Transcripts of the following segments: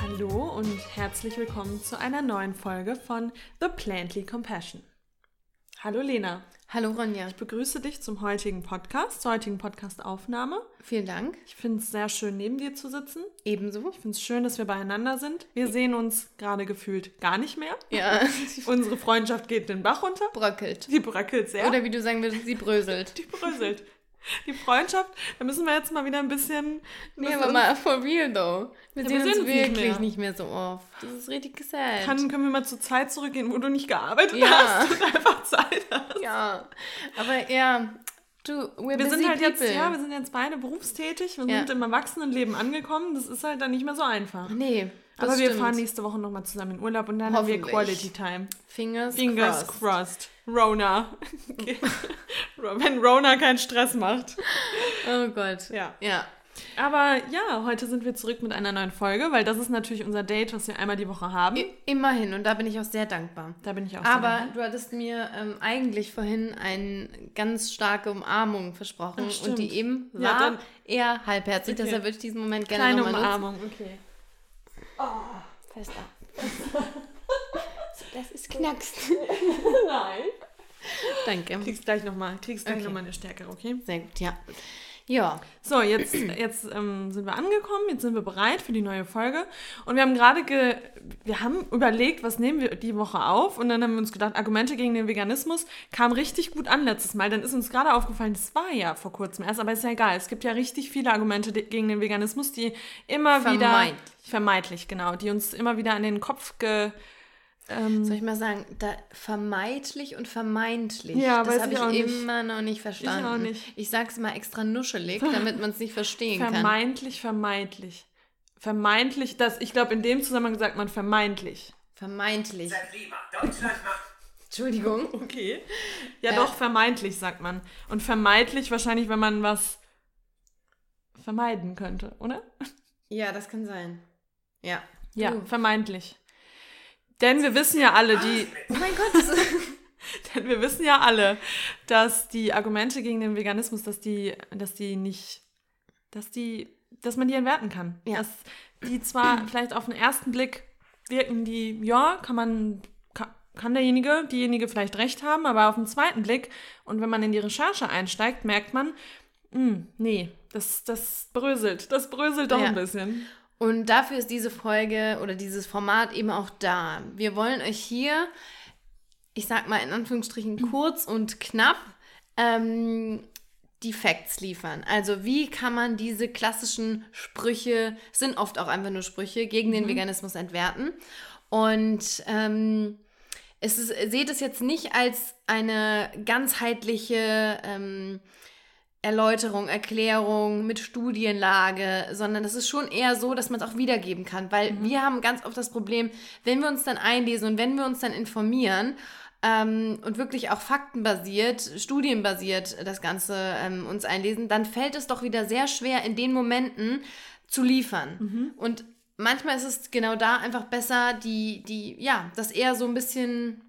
Hallo und herzlich willkommen zu einer neuen Folge von The Plantly Compassion. Hallo Lena, Hallo Ronja. ich begrüße dich zum heutigen Podcast, zur heutigen Podcast-Aufnahme. Vielen Dank. Ich finde es sehr schön, neben dir zu sitzen. Ebenso. Ich finde es schön, dass wir beieinander sind. Wir sehen uns gerade gefühlt gar nicht mehr. Ja, Unsere Freundschaft geht den Bach runter. bröckelt. Die bröckelt sehr. Oder wie du sagen würdest, sie bröselt. die bröselt. Die Freundschaft, da müssen wir jetzt mal wieder ein bisschen. Nee, aber mal for real though. Wir Ja, sehen wir uns sehen uns nicht wirklich mehr. nicht mehr. so oft. Das ist richtig sad. Kann, können wir mal zur Zeit zurückgehen, wo du nicht gearbeitet Ja. hast und einfach Zeit hast. ja, aber ja, du, Wir sind halt jetzt, people. ja, wir sind jetzt beide berufstätig, wir Ja. sind im Erwachsenenleben angekommen. Das ist halt dann nicht mehr so einfach. Nee, Aber wir stimmt. fahren nächste Woche nochmal zusammen in Urlaub und dann haben wir. Quality Time. Fingers, Fingers crossed. crossed. Rona. Wenn Rona keinen Stress macht. Oh Gott. Ja. Ja. Aber ja, heute sind wir zurück mit einer neuen Folge, weil das ist natürlich unser Date, was wir einmal die Woche haben. Immerhin, und da bin ich auch sehr dankbar. Da bin ich auch sehr Aber dankbar. du hattest mir ähm, eigentlich vorhin eine ganz starke Umarmung versprochen und die eben war Ja, dann- eher halbherzig. Okay. Deshalb würde ich diesen Moment gerne Kleine nochmal nutzen. Umarmung, okay. Fester. das ist knackst. Nein. Danke. Kriegst gleich nochmal, kriegst gleich Okay. nochmal eine stärkere, okay? Sehr gut, ja. Ja, So, jetzt, jetzt ähm, sind wir angekommen, jetzt sind wir bereit für die neue Folge. Und wir haben gerade, ge wir haben überlegt, was nehmen wir die Woche auf. Und dann haben wir uns gedacht, Argumente gegen den Veganismus kam richtig gut an letztes Mal. Dann ist uns gerade aufgefallen, das war ja vor kurzem erst, aber ist ja egal. Es gibt ja richtig viele Argumente gegen den Veganismus, die immer wieder... Vermeintlich. Vermeintlich, genau. Die uns immer wieder an den Kopf ge... Ähm, soll ich mal sagen, da vermeintlich und vermeintlich. Ja, das weiß habe ich ich, immer noch nicht verstanden. auch nicht. Ich sag's mal extra nuschelig, damit man es nicht verstehen kann. vermeintlich, vermeintlich. Vermeintlich, das, ich glaube, in dem Zusammenhang sagt man vermeintlich. Vermeintlich. Entschuldigung. Okay. Ja, Äh. doch, vermeintlich sagt man. Und vermeintlich wahrscheinlich, wenn man was vermeiden könnte, oder? Ja, das kann sein. Ja. Ja, Du. vermeintlich. Denn wir wissen ja alle, die, Oh mein Gott, das ist denn wir wissen ja alle, dass die Argumente gegen den Veganismus, dass die, dass die nicht, dass die, dass man die entwerten kann. Ja. Dass die zwar vielleicht auf den ersten Blick wirken, die, ja, kann man, kann, derjenige, diejenige vielleicht recht haben, aber auf den zweiten Blick und wenn man in die Recherche einsteigt, merkt man, hm, nee, das, das bröselt, das bröselt doch Ja. ein bisschen. Und dafür ist diese Folge oder dieses Format eben auch da. Wir wollen euch hier, ich sag mal in Anführungsstrichen kurz und knapp, ähm, die Facts liefern. Also wie kann man diese klassischen Sprüche, sind oft auch einfach nur Sprüche, gegen den Veganismus entwerten. Und ähm, es ist, seht es jetzt nicht als eine ganzheitliche ähm, Erläuterung, Erklärung mit Studienlage, sondern es ist schon eher so, dass man es auch wiedergeben kann, weil wir haben ganz oft das Problem, wenn wir uns dann einlesen und wenn wir uns dann informieren ähm, und wirklich auch faktenbasiert, studienbasiert das Ganze ähm, uns einlesen, dann fällt es doch wieder sehr schwer in den Momenten zu liefern. Und manchmal ist es genau da einfach besser, die, die, ja, das eher so ein bisschen,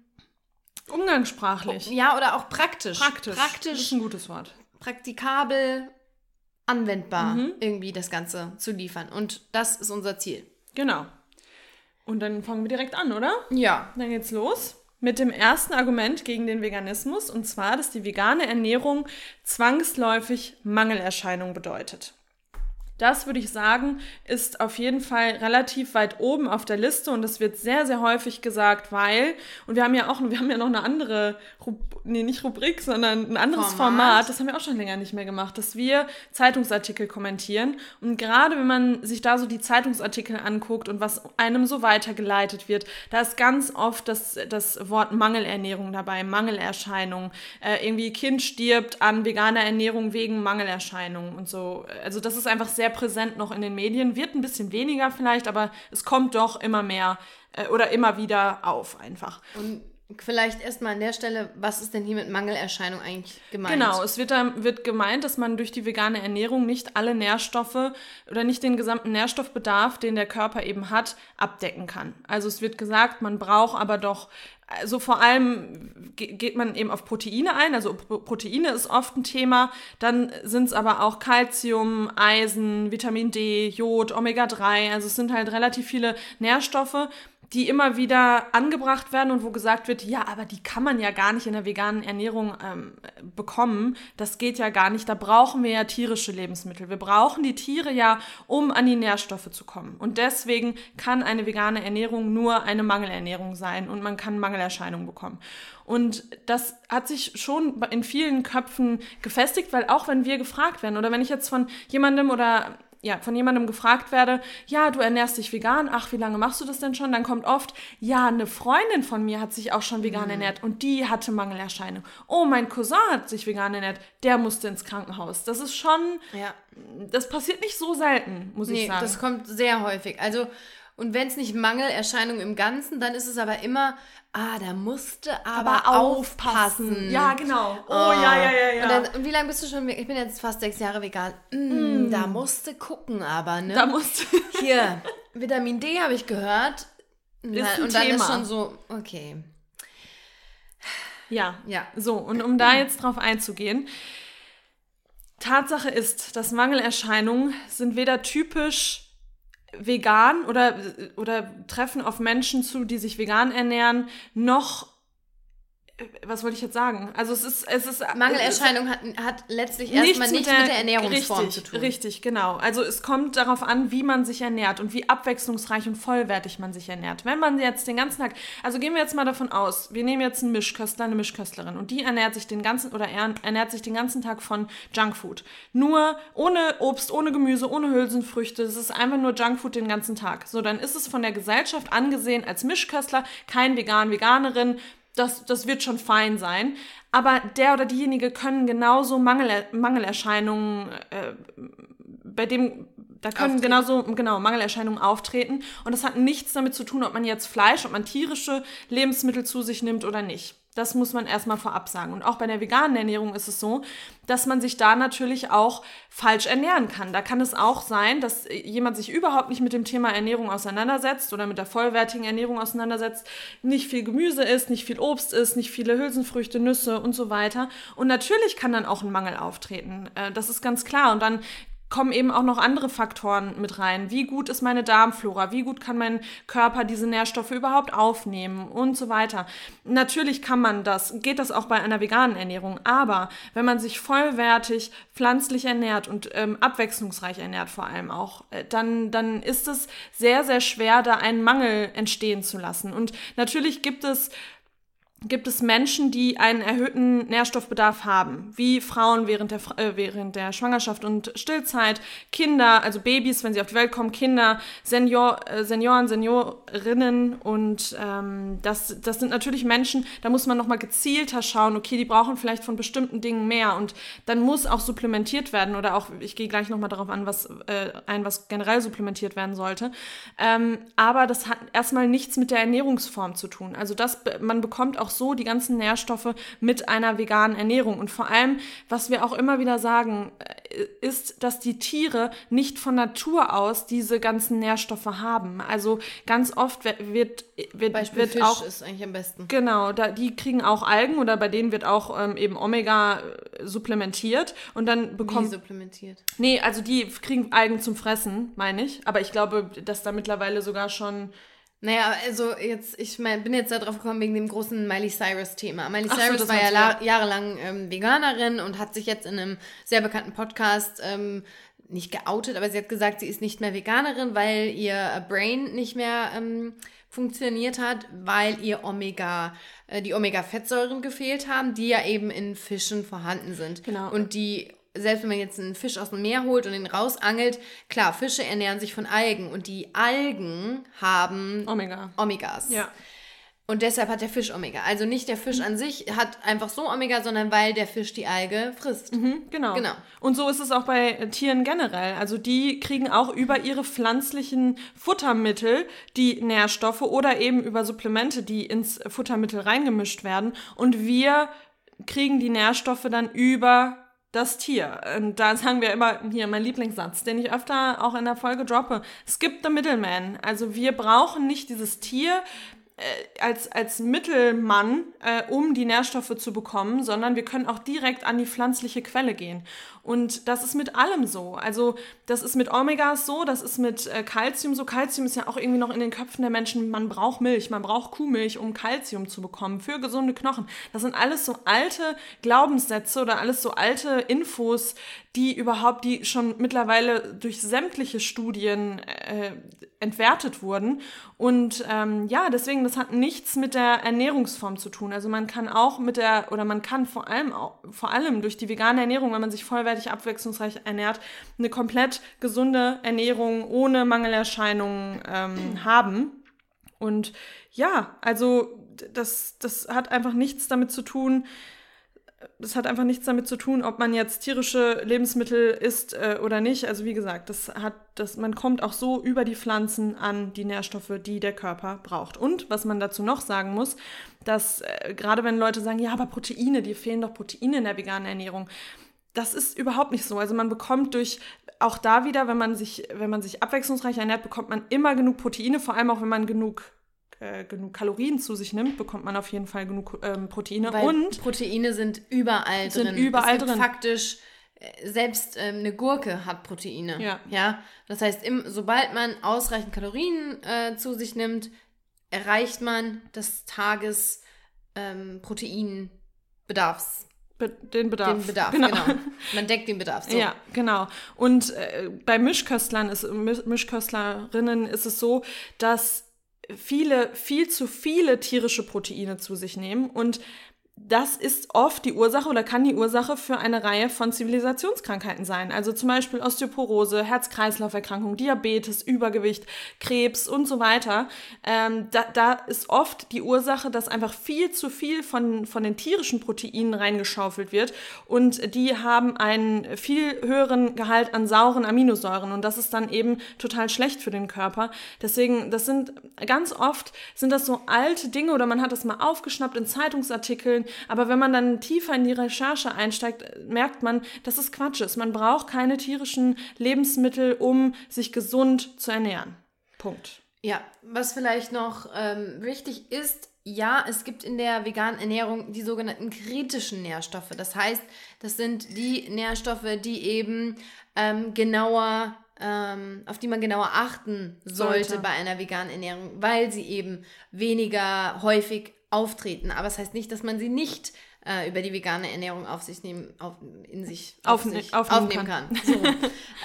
Umgangssprachlich. ja, oder auch praktisch. Praktisch. Das Praktisch ist ein gutes Wort. Praktikabel anwendbar Mhm. irgendwie das Ganze zu liefern. Und das ist unser Ziel. Genau. Und dann fangen wir direkt an, oder? Ja. Dann geht's los mit dem ersten Argument gegen den Veganismus und zwar, dass die vegane Ernährung zwangsläufig Mangelerscheinung bedeutet. Das würde ich sagen, ist auf jeden Fall relativ weit oben auf der Liste und das wird sehr, sehr häufig gesagt, weil, und wir haben ja auch, wir haben ja noch eine andere, Rub, nee, nicht Rubrik, sondern ein anderes Format. Format. das haben wir auch schon länger nicht mehr gemacht, dass wir Zeitungsartikel kommentieren und gerade wenn man sich da so die Zeitungsartikel anguckt und was einem so weitergeleitet wird, da ist ganz oft das, das Wort Mangelernährung dabei, Mangelerscheinung, äh, irgendwie Kind stirbt an veganer Ernährung wegen Mangelerscheinungen und so. Also das ist einfach sehr präsent noch in den Medien, wird ein bisschen weniger vielleicht, aber es kommt doch immer mehr äh, oder immer wieder auf einfach. Und vielleicht erstmal an der Stelle, was ist denn hier mit Mangelerscheinung eigentlich gemeint? Genau, es wird, da, wird gemeint, dass man durch die vegane Ernährung nicht alle Nährstoffe oder nicht den gesamten Nährstoffbedarf, den der Körper eben hat, abdecken kann. Also es wird gesagt, man braucht aber doch also vor allem geht man eben auf Proteine ein. Also Proteine ist oft ein Thema. Dann sind es aber auch Calcium, Eisen, Vitamin D, Jod, Omega-3. Also es sind halt relativ viele Nährstoffe, die immer wieder angebracht werden und wo gesagt wird, ja, aber die kann man ja gar nicht in der veganen Ernährung ähm, bekommen. Das geht ja gar nicht. Da brauchen wir ja tierische Lebensmittel. Wir brauchen die Tiere ja, um an die Nährstoffe zu kommen. Und deswegen kann eine vegane Ernährung nur eine Mangelernährung sein und man kann Mangelerscheinungen bekommen. Und das hat sich schon in vielen Köpfen gefestigt, weil auch wenn wir gefragt werden oder wenn ich jetzt von jemandem oder ja, von jemandem gefragt werde, ja, du ernährst dich vegan, ach, wie lange machst du das denn schon? Dann kommt oft, ja, eine Freundin von mir hat sich auch schon vegan mhm. ernährt und die hatte Mangelerscheinungen. Oh, mein Cousin hat sich vegan ernährt, der musste ins Krankenhaus. Das ist schon, ja. das passiert nicht so selten, muss nee, ich sagen. das kommt sehr häufig. Also, und wenn es nicht Mangelerscheinungen im Ganzen, dann ist es aber immer, ah, da musste aber, aber aufpassen. aufpassen. Ja, genau. Oh, oh, ja, ja, ja, ja. Und, dann, und, wie lange bist du schon, ich bin jetzt fast sechs Jahre vegan. Mm, mm. Da musste gucken aber, ne? Da musste. Hier, Vitamin D habe ich gehört. Ist ein und dann Thema. ist schon so, okay. Ja, ja. So, und um da jetzt drauf einzugehen. Tatsache ist, dass Mangelerscheinungen sind weder typisch vegan oder, oder treffen auf Menschen zu, die sich vegan ernähren, noch was wollte ich jetzt sagen? Also es ist, es ist Mangelerscheinung hat, hat letztlich erstmal nichts mit, mit, der Ernährungsform richtig, zu tun. Richtig, genau. Also es kommt darauf an, wie man sich ernährt und wie abwechslungsreich und vollwertig man sich ernährt. Wenn man jetzt den ganzen Tag, also gehen wir jetzt mal davon aus, wir nehmen jetzt einen Mischköstler, eine Mischköstlerin und die ernährt sich den ganzen oder ernährt sich den ganzen Tag von Junkfood. Nur ohne Obst, ohne Gemüse, ohne Hülsenfrüchte. Es ist einfach nur Junkfood den ganzen Tag. So, dann ist es von der Gesellschaft angesehen als Mischköstler, kein Vegan, Veganerin, das, das wird schon fein sein. Aber der oder diejenige können genauso Mangel, Mangelerscheinungen, äh, bei dem, da können auftreten. genauso, genau, Mangelerscheinungen auftreten. Und das hat nichts damit zu tun, ob man jetzt Fleisch, ob man tierische Lebensmittel zu sich nimmt oder nicht. Das muss man erstmal vorab sagen. Und auch bei der veganen Ernährung ist es so, dass man sich da natürlich auch falsch ernähren kann. Da kann es auch sein, dass jemand sich überhaupt nicht mit dem Thema Ernährung auseinandersetzt oder mit der vollwertigen Ernährung auseinandersetzt, nicht viel Gemüse isst, nicht viel Obst isst, nicht viele Hülsenfrüchte, Nüsse und so weiter. Und natürlich kann dann auch ein Mangel auftreten. Äh, das ist ganz klar. Und dann kommen eben auch noch andere Faktoren mit rein. Wie gut ist meine Darmflora? Wie gut kann mein Körper diese Nährstoffe überhaupt aufnehmen und so weiter. Natürlich kann man das, geht das auch bei einer veganen Ernährung, aber wenn man sich vollwertig pflanzlich ernährt und ähm, abwechslungsreich ernährt vor allem auch, äh, dann, dann ist es sehr, sehr schwer, da einen Mangel entstehen zu lassen. Und natürlich gibt es gibt es Menschen, die einen erhöhten Nährstoffbedarf haben, wie Frauen während der, äh, während der Schwangerschaft und Stillzeit, Kinder, also Babys, wenn sie auf die Welt kommen, Kinder, Senior, äh, Senioren, Seniorinnen und ähm, das, das sind natürlich Menschen, da muss man nochmal gezielter schauen, okay, die brauchen vielleicht von bestimmten Dingen mehr und dann muss auch supplementiert werden oder auch, ich gehe gleich nochmal darauf an, was äh, ein, was generell supplementiert werden sollte, ähm, aber das hat erstmal nichts mit der Ernährungsform zu tun, also das, man bekommt auch auch so die ganzen Nährstoffe mit einer veganen Ernährung. Und vor allem, was wir auch immer wieder sagen, äh, ist, dass die Tiere nicht von Natur aus diese ganzen Nährstoffe haben. Also ganz oft wird, wird, Beispiel wird Fisch auch ist eigentlich am besten. Genau, da, die kriegen auch Algen oder bei denen wird auch ähm, eben Omega äh, supplementiert und dann bekommen. Wie supplementiert? Nee, also die kriegen Algen zum Fressen, meine ich. Aber ich glaube, dass da mittlerweile sogar schon naja, also jetzt, ich mein, bin jetzt darauf gekommen wegen dem großen Miley Cyrus-Thema. Miley Ach Cyrus so, war ja jahrelang ähm, Veganerin und hat sich jetzt in einem sehr bekannten Podcast ähm, nicht geoutet, aber sie hat gesagt, sie ist nicht mehr Veganerin, weil ihr Brain nicht mehr ähm, funktioniert hat, weil ihr Omega, äh, die Omega-Fettsäuren gefehlt haben, die ja eben in Fischen vorhanden sind. Genau. Und die selbst wenn man jetzt einen Fisch aus dem Meer holt und ihn rausangelt, klar, Fische ernähren sich von Algen und die Algen haben Omega. Omegas. Ja. Und deshalb hat der Fisch Omega. Also nicht der Fisch an sich hat einfach so Omega, sondern weil der Fisch die Alge frisst. Mhm, genau. genau. Und so ist es auch bei Tieren generell. Also die kriegen auch über ihre pflanzlichen Futtermittel die Nährstoffe oder eben über Supplemente, die ins Futtermittel reingemischt werden. Und wir kriegen die Nährstoffe dann über das Tier. Und da sagen wir immer hier mein Lieblingssatz, den ich öfter auch in der Folge droppe. Skip the middleman. Also wir brauchen nicht dieses Tier äh, als, als Mittelmann, äh, um die Nährstoffe zu bekommen, sondern wir können auch direkt an die pflanzliche Quelle gehen. Und das ist mit allem so. Also das ist mit Omegas so, das ist mit äh, Calcium so. Calcium ist ja auch irgendwie noch in den Köpfen der Menschen, man braucht Milch, man braucht Kuhmilch, um Calcium zu bekommen für gesunde Knochen. Das sind alles so alte Glaubenssätze oder alles so alte Infos, die überhaupt, die schon mittlerweile durch sämtliche Studien äh, entwertet wurden. Und ähm, ja, deswegen, das hat nichts mit der Ernährungsform zu tun. Also man kann auch mit der, oder man kann vor allem, auch, vor allem durch die vegane Ernährung, wenn man sich vollwertig abwechslungsreich ernährt, eine komplett gesunde Ernährung ohne Mangelerscheinungen ähm, haben. Und ja, also das, das hat einfach nichts damit zu tun, das hat einfach nichts damit zu tun, ob man jetzt tierische Lebensmittel isst äh, oder nicht. Also wie gesagt, das hat, das, man kommt auch so über die Pflanzen an die Nährstoffe, die der Körper braucht. Und was man dazu noch sagen muss, dass äh, gerade wenn Leute sagen, ja, aber Proteine, dir fehlen doch Proteine in der veganen Ernährung. Das ist überhaupt nicht so. Also man bekommt durch auch da wieder, wenn man sich, wenn man sich abwechslungsreich ernährt, bekommt man immer genug Proteine, vor allem auch wenn man genug äh, genug Kalorien zu sich nimmt, bekommt man auf jeden Fall genug ähm, Proteine. Weil und Proteine sind überall sind drin. überall drin. Faktisch äh, selbst ähm, eine Gurke hat Proteine. Ja. ja? Das heißt, im, sobald man ausreichend Kalorien äh, zu sich nimmt, erreicht man das Tages ähm, Proteinbedarfs. Be den Bedarf. Den Bedarf, genau. genau. Man deckt den Bedarf. So. Ja, genau. Und äh, bei Mischköstlern ist, Mischköstlerinnen ist es so, dass viele, viel zu viele tierische Proteine zu sich nehmen und das ist oft die Ursache oder kann die Ursache für eine Reihe von Zivilisationskrankheiten sein. Also zum Beispiel Osteoporose, Herz-Kreislauf-Erkrankung, Diabetes, Übergewicht, Krebs und so weiter. Ähm, da, da ist oft die Ursache, dass einfach viel zu viel von, von den tierischen Proteinen reingeschaufelt wird und die haben einen viel höheren Gehalt an sauren Aminosäuren und das ist dann eben total schlecht für den Körper. Deswegen, das sind ganz oft sind das so alte Dinge oder man hat das mal aufgeschnappt in Zeitungsartikeln aber wenn man dann tiefer in die Recherche einsteigt, merkt man, dass es Quatsch ist. Man braucht keine tierischen Lebensmittel, um sich gesund zu ernähren. Punkt. Ja, was vielleicht noch ähm, wichtig ist, ja, es gibt in der veganen Ernährung die sogenannten kritischen Nährstoffe. Das heißt, das sind die Nährstoffe, die eben ähm, genauer, ähm, auf die man genauer achten sollte, Sollte. bei einer veganen Ernährung, weil sie eben weniger häufig auftreten. Aber es das heißt nicht, dass man sie nicht äh, über die vegane Ernährung auf sich nehmen, auf, in sich, auf Aufne- sich aufnehmen aufnehmen kann. So.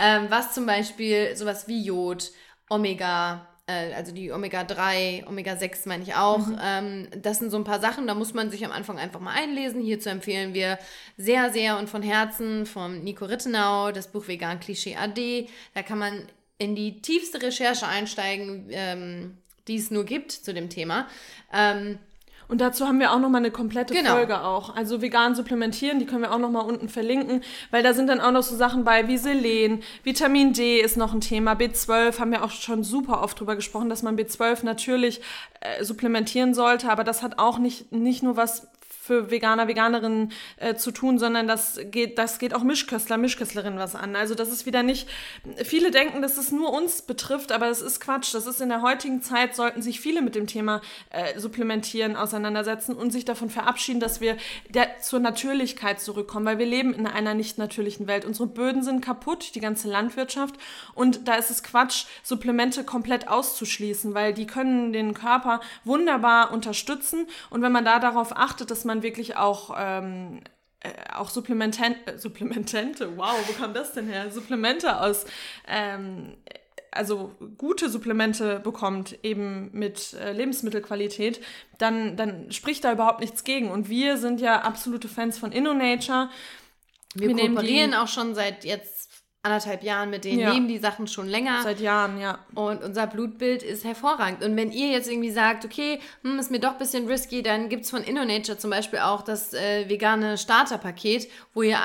ähm, was zum Beispiel sowas wie Jod, Omega, äh, also die Omega-3, Omega-6 meine ich auch. Ähm, das sind so ein paar Sachen, da muss man sich am Anfang einfach mal einlesen. Hierzu empfehlen wir sehr, sehr und von Herzen vom Nico Rittenau das Buch Vegan Klischee AD. Da kann man in die tiefste Recherche einsteigen, ähm, die es nur gibt zu dem Thema. Ähm, Und dazu haben wir auch noch mal eine komplette Genau. Folge auch. Also vegan supplementieren, die können wir auch noch mal unten verlinken, weil da sind dann auch noch so Sachen bei wie Selen, Vitamin D ist noch ein Thema, B12 haben wir auch schon super oft drüber gesprochen, dass man B12 natürlich äh, supplementieren sollte, aber das hat auch nicht, nicht nur was für Veganer, Veganerinnen äh, zu tun, sondern das geht, das geht auch Mischköstler, Mischköstlerinnen was an. Also das ist wieder nicht, viele denken, dass es nur uns betrifft, aber das ist Quatsch. Das ist in der heutigen Zeit, sollten sich viele mit dem Thema äh, Supplementieren auseinandersetzen und sich davon verabschieden, dass wir der, zur Natürlichkeit zurückkommen, weil wir leben in einer nicht natürlichen Welt. Unsere Böden sind kaputt, die ganze Landwirtschaft und da ist es Quatsch, Supplemente komplett auszuschließen, weil die können den Körper wunderbar unterstützen und wenn man da darauf achtet, dass man wirklich auch ähm, äh, auch Supplementen, äh, Supplementente, wow, wo kam das denn her? Supplemente aus, ähm, also gute Supplemente bekommt, eben mit äh, Lebensmittelqualität, dann, dann spricht da überhaupt nichts gegen. Und wir sind ja absolute Fans von InnoNature. wir, Wir nehmen kooperieren auch schon seit jetzt anderthalb Jahren mit denen, Ja. nehmen die Sachen schon länger. Seit Jahren, ja. Und unser Blutbild ist hervorragend. Und wenn ihr jetzt irgendwie sagt, okay, hm, ist mir doch ein bisschen risky, dann gibt es von InnoNature zum Beispiel auch das äh, vegane Starterpaket, wo ihr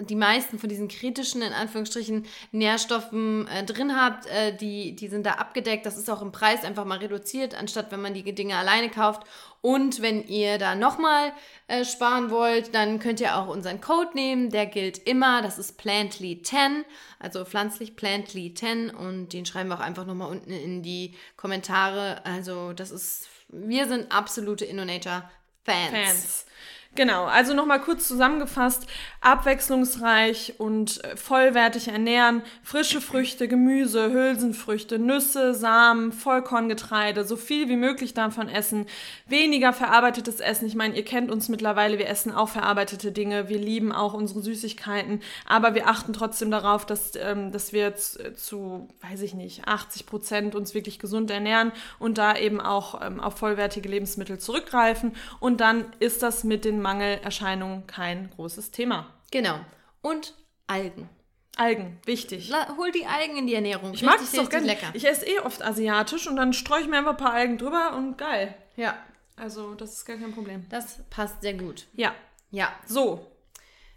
die meisten von diesen kritischen, in Anführungsstrichen, Nährstoffen äh, drin habt. Äh, die, die sind da abgedeckt. Das ist auch im Preis einfach mal reduziert, anstatt wenn man die Dinge alleine kauft. Und wenn ihr da nochmal äh, sparen wollt, dann könnt ihr auch unseren Code nehmen. Der gilt immer. Das ist Plantly10, also pflanzlich Plantly10. Und den schreiben wir auch einfach nochmal unten in die Kommentare. Also das ist Wir sind absolute InnoNature-Fans. Fans. Genau, also nochmal kurz zusammengefasst, abwechslungsreich und äh, vollwertig ernähren, frische Früchte, Gemüse, Hülsenfrüchte, Nüsse, Samen, Vollkorngetreide, so viel wie möglich davon essen, weniger verarbeitetes Essen. Ich meine, ihr kennt uns mittlerweile, wir essen auch verarbeitete Dinge, wir lieben auch unsere Süßigkeiten, aber wir achten trotzdem darauf, dass, ähm, dass wir zu, zu, weiß ich nicht, 80 Prozent uns wirklich gesund ernähren und da eben auch ähm, auf vollwertige Lebensmittel zurückgreifen. Und dann ist das mit den Mangelerscheinungen kein großes Thema. Genau. Und Algen. Algen, wichtig. La hol die Algen in die Ernährung. Ich mag es doch gerne. Ich esse eh oft asiatisch und dann streue ich mir einfach ein paar Algen drüber und geil. Ja. Also, das ist gar kein Problem. Das passt sehr gut. Ja. Ja. So.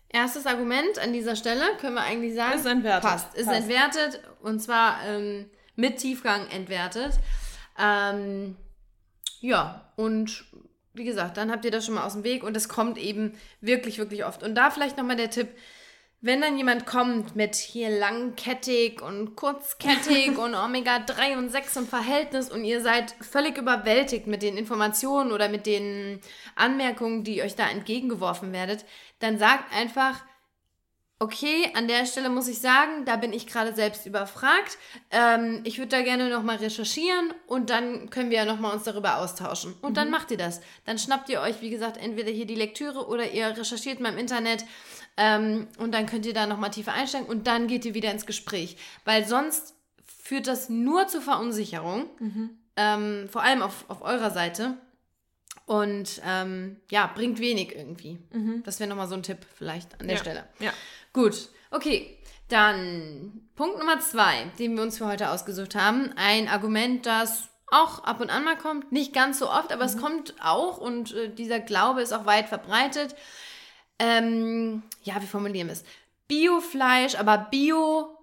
Erstes Argument an dieser Stelle können wir eigentlich sagen. Ist entwertet. Passt. Ist Passt. entwertet und zwar ähm, mit Tiefgang entwertet. Ähm, ja, und wie gesagt, dann habt ihr das schon mal aus dem Weg und es kommt eben wirklich, wirklich oft. Und da vielleicht nochmal der Tipp, wenn dann jemand kommt mit hier langkettig und kurzkettig und Omega-3 und 6 und Verhältnis und ihr seid völlig überwältigt mit den Informationen oder mit den Anmerkungen, die euch da entgegengeworfen werdet, dann sagt einfach, okay, an der Stelle muss ich sagen, da bin ich gerade selbst überfragt. Ähm, ich würde da gerne nochmal recherchieren und dann können wir ja nochmal uns darüber austauschen. Und dann macht ihr das. Dann schnappt ihr euch, wie gesagt, entweder hier die Lektüre oder ihr recherchiert mal im Internet ähm, und dann könnt ihr da nochmal tiefer einsteigen und dann geht ihr wieder ins Gespräch. Weil sonst führt das nur zur Verunsicherung, ähm, vor allem auf, auf eurer Seite. Und ähm, ja, bringt wenig irgendwie. Das wäre nochmal so ein Tipp vielleicht an der Ja. Stelle. Ja. Gut, okay. Dann Punkt Nummer zwei, den wir uns für heute ausgesucht haben. Ein Argument, das auch ab und an mal kommt. Nicht ganz so oft, aber es kommt auch und äh, dieser Glaube ist auch weit verbreitet. Ähm, ja, wie formulieren wir es? Biofleisch, aber Bio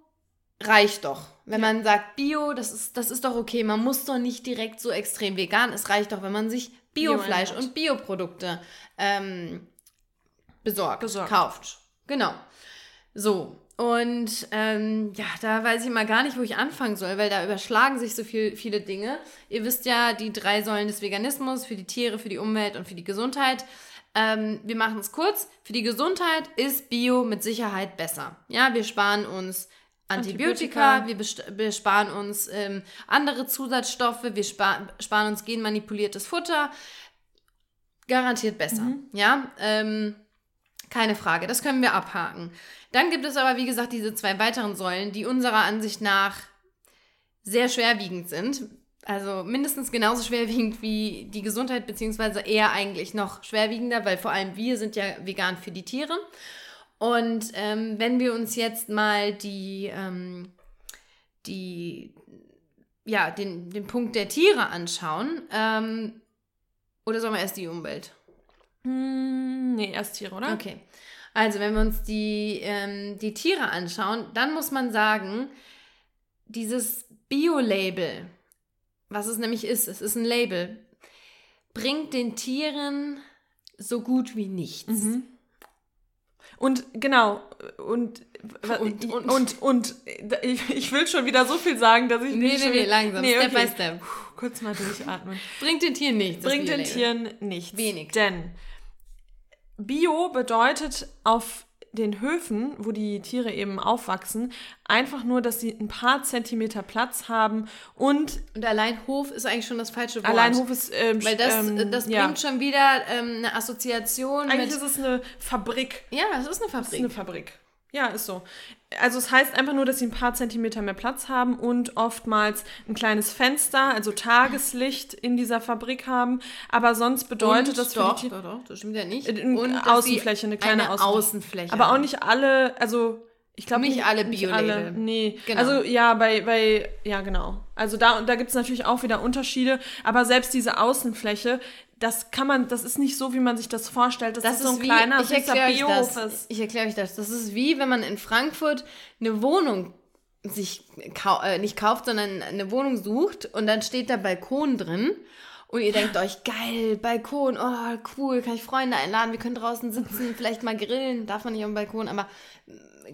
reicht doch. Wenn man sagt Bio, das ist, das ist doch okay. Man muss doch nicht direkt so extrem vegan. Es reicht doch, wenn man sich Biofleisch und Bioprodukte ähm, besorgt, Besorgt. kauft. Genau. So. Und ähm, ja, da weiß ich mal gar nicht, wo ich anfangen soll, weil da überschlagen sich so viel, viele Dinge. Ihr wisst ja, die drei Säulen des Veganismus für die Tiere, für die Umwelt und für die Gesundheit. Ähm, wir machen es kurz. Für die Gesundheit ist Bio mit Sicherheit besser. Ja, wir sparen uns Antibiotika, Antibiotika. wir, sparen uns ähm, andere Zusatzstoffe, wir sparen, sparen uns genmanipuliertes Futter. Garantiert besser. Ja, ähm, keine Frage. Das können wir abhaken. Dann gibt es aber, wie gesagt, diese zwei weiteren Säulen, die unserer Ansicht nach sehr schwerwiegend sind. Also mindestens genauso schwerwiegend wie die Gesundheit, beziehungsweise eher eigentlich noch schwerwiegender, weil vor allem wir sind ja vegan für die Tiere. Und ähm, wenn wir uns jetzt mal die, ähm, die ja, den, den Punkt der Tiere anschauen, ähm, oder sollen wir erst die Umwelt? Hm, nee, erst Tiere, oder? Okay. Also, wenn wir uns die, ähm, die Tiere anschauen, dann muss man sagen, dieses Bio-Label, was es nämlich ist, es ist ein Label, bringt den Tieren so gut wie nichts. Mhm. Und genau, und Und- und, und- und, ich, ich will schon wieder so viel sagen, dass ich Nee, nicht nee, schon nee, langsam, step by step. Puh, kurz mal durchatmen. Bringt den Tieren nichts. Bringt den. Tieren nichts. Wenig. Denn Bio bedeutet auf den Höfen, wo die Tiere eben aufwachsen, einfach nur, dass sie ein paar Zentimeter Platz haben und Und allein Hof ist eigentlich schon das falsche Wort. allein Hof ist ähm, Weil das, ähm, das ja. bringt schon wieder ähm, eine Assoziation Eigentlich mit. ist es eine Fabrik. ja, es ist eine Das ist Fabrik. eine Fabrik. Ja, ist so. Also es heißt einfach nur, dass sie ein paar Zentimeter mehr Platz haben und oftmals ein kleines Fenster, also Tageslicht in dieser Fabrik haben. Aber sonst bedeutet Und das für doch, die Tiere... doch, doch, das stimmt ja nicht. Äh, Und eine Außenfläche, eine kleine Außenfläche. Außenfläche. Aber auch nicht alle, also ich glaube Nicht alle nicht Bio-Label. alle. Nee, Genau. also ja, bei, bei, ja genau. Also da, da gibt es natürlich auch wieder Unterschiede, aber selbst diese Außenfläche, das kann man, das ist nicht so, wie man sich das vorstellt. Das, Das ist so ein wie, kleiner, ich süßer Biohof das. ist. Ich erkläre euch das. Das ist wie, wenn man in Frankfurt eine Wohnung sich kau äh, nicht kauft, sondern eine Wohnung sucht und dann steht da Balkon drin und ihr denkt euch, geil, Balkon, oh cool, kann ich Freunde einladen, wir können draußen sitzen, vielleicht mal grillen, darf man nicht am Balkon, aber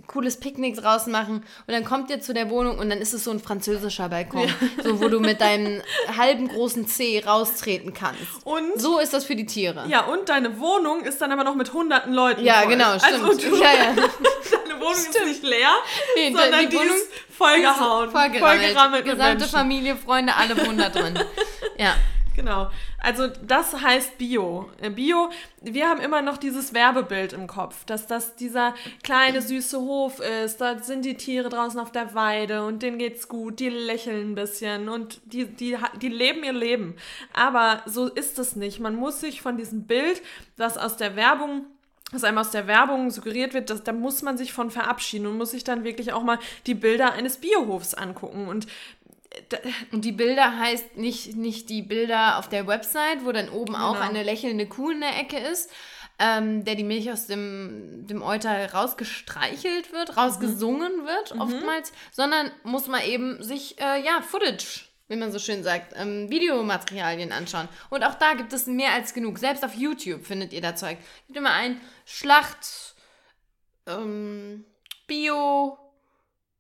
cooles Picknick draußen machen und dann kommt ihr zu der Wohnung und dann ist es so ein französischer Balkon, ja. so wo du mit deinem halben großen C raustreten kannst. Und so ist das für die Tiere. Ja, und deine Wohnung ist dann aber noch mit hunderten Leuten Ja, voll. genau, stimmt. Also du, ja, ja. deine Wohnung stimmt. ist nicht leer, nee, sondern die, die Wohnung ist vollgehauen, vollgerammelt. vollgerammelt Gesamte Familie, Freunde, alle wohnen da drin. Ja. Genau. Also das heißt Bio. Äh, Bio, wir haben immer noch dieses Werbebild im Kopf, dass das dieser kleine süße Hof ist. Da sind die Tiere draußen auf der Weide und denen geht's gut, die lächeln ein bisschen und die, die, die leben ihr Leben. Aber so ist es nicht. Man muss sich von diesem Bild, das aus der Werbung was einem aus der Werbung suggeriert wird, dass, da muss man sich von verabschieden und muss sich dann wirklich auch mal die Bilder eines Biohofs angucken. Und und die Bilder heißt nicht, nicht die Bilder auf der Website, wo dann oben genau. auch eine lächelnde Kuh in der Ecke ist, ähm, der die Milch aus dem, dem Euter rausgestreichelt wird, rausgesungen mhm. wird, mhm. oftmals, sondern muss man eben sich, äh, ja, Footage, wie man so schön sagt, ähm, Videomaterialien anschauen. Und auch da gibt es mehr als genug. Selbst auf YouTube findet ihr da Zeug. Gibt immer ein Schlacht, ähm, Bio,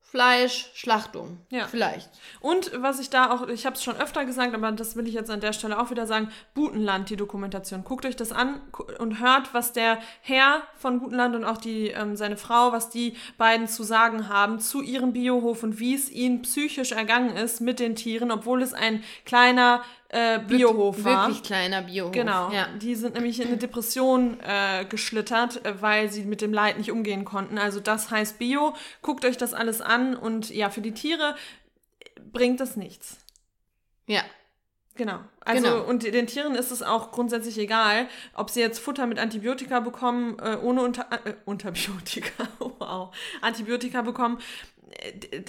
Fleisch, Schlachtung. Ja. Vielleicht. Und was ich da auch, ich habe es schon öfter gesagt, aber das will ich jetzt an der Stelle auch wieder sagen, Butenland, die Dokumentation. Guckt euch das an und hört, was der Herr von Butenland und auch die, ähm, seine Frau, was die beiden zu sagen haben zu ihrem Biohof und wie es ihnen psychisch ergangen ist mit den Tieren, obwohl es ein kleiner äh, Biohof war. Wirklich kleiner Biohof. Genau. Ja. Die sind nämlich in eine Depression äh, geschlittert, äh, weil sie mit dem Leid nicht umgehen konnten. Also das heißt Bio. Guckt euch das alles an und ja, für die Tiere bringt das nichts. Ja. Genau. Also genau. und den Tieren ist es auch grundsätzlich egal, ob sie jetzt Futter mit Antibiotika bekommen, äh, ohne unter, äh, Unterbiotika, wow, Antibiotika bekommen. Äh,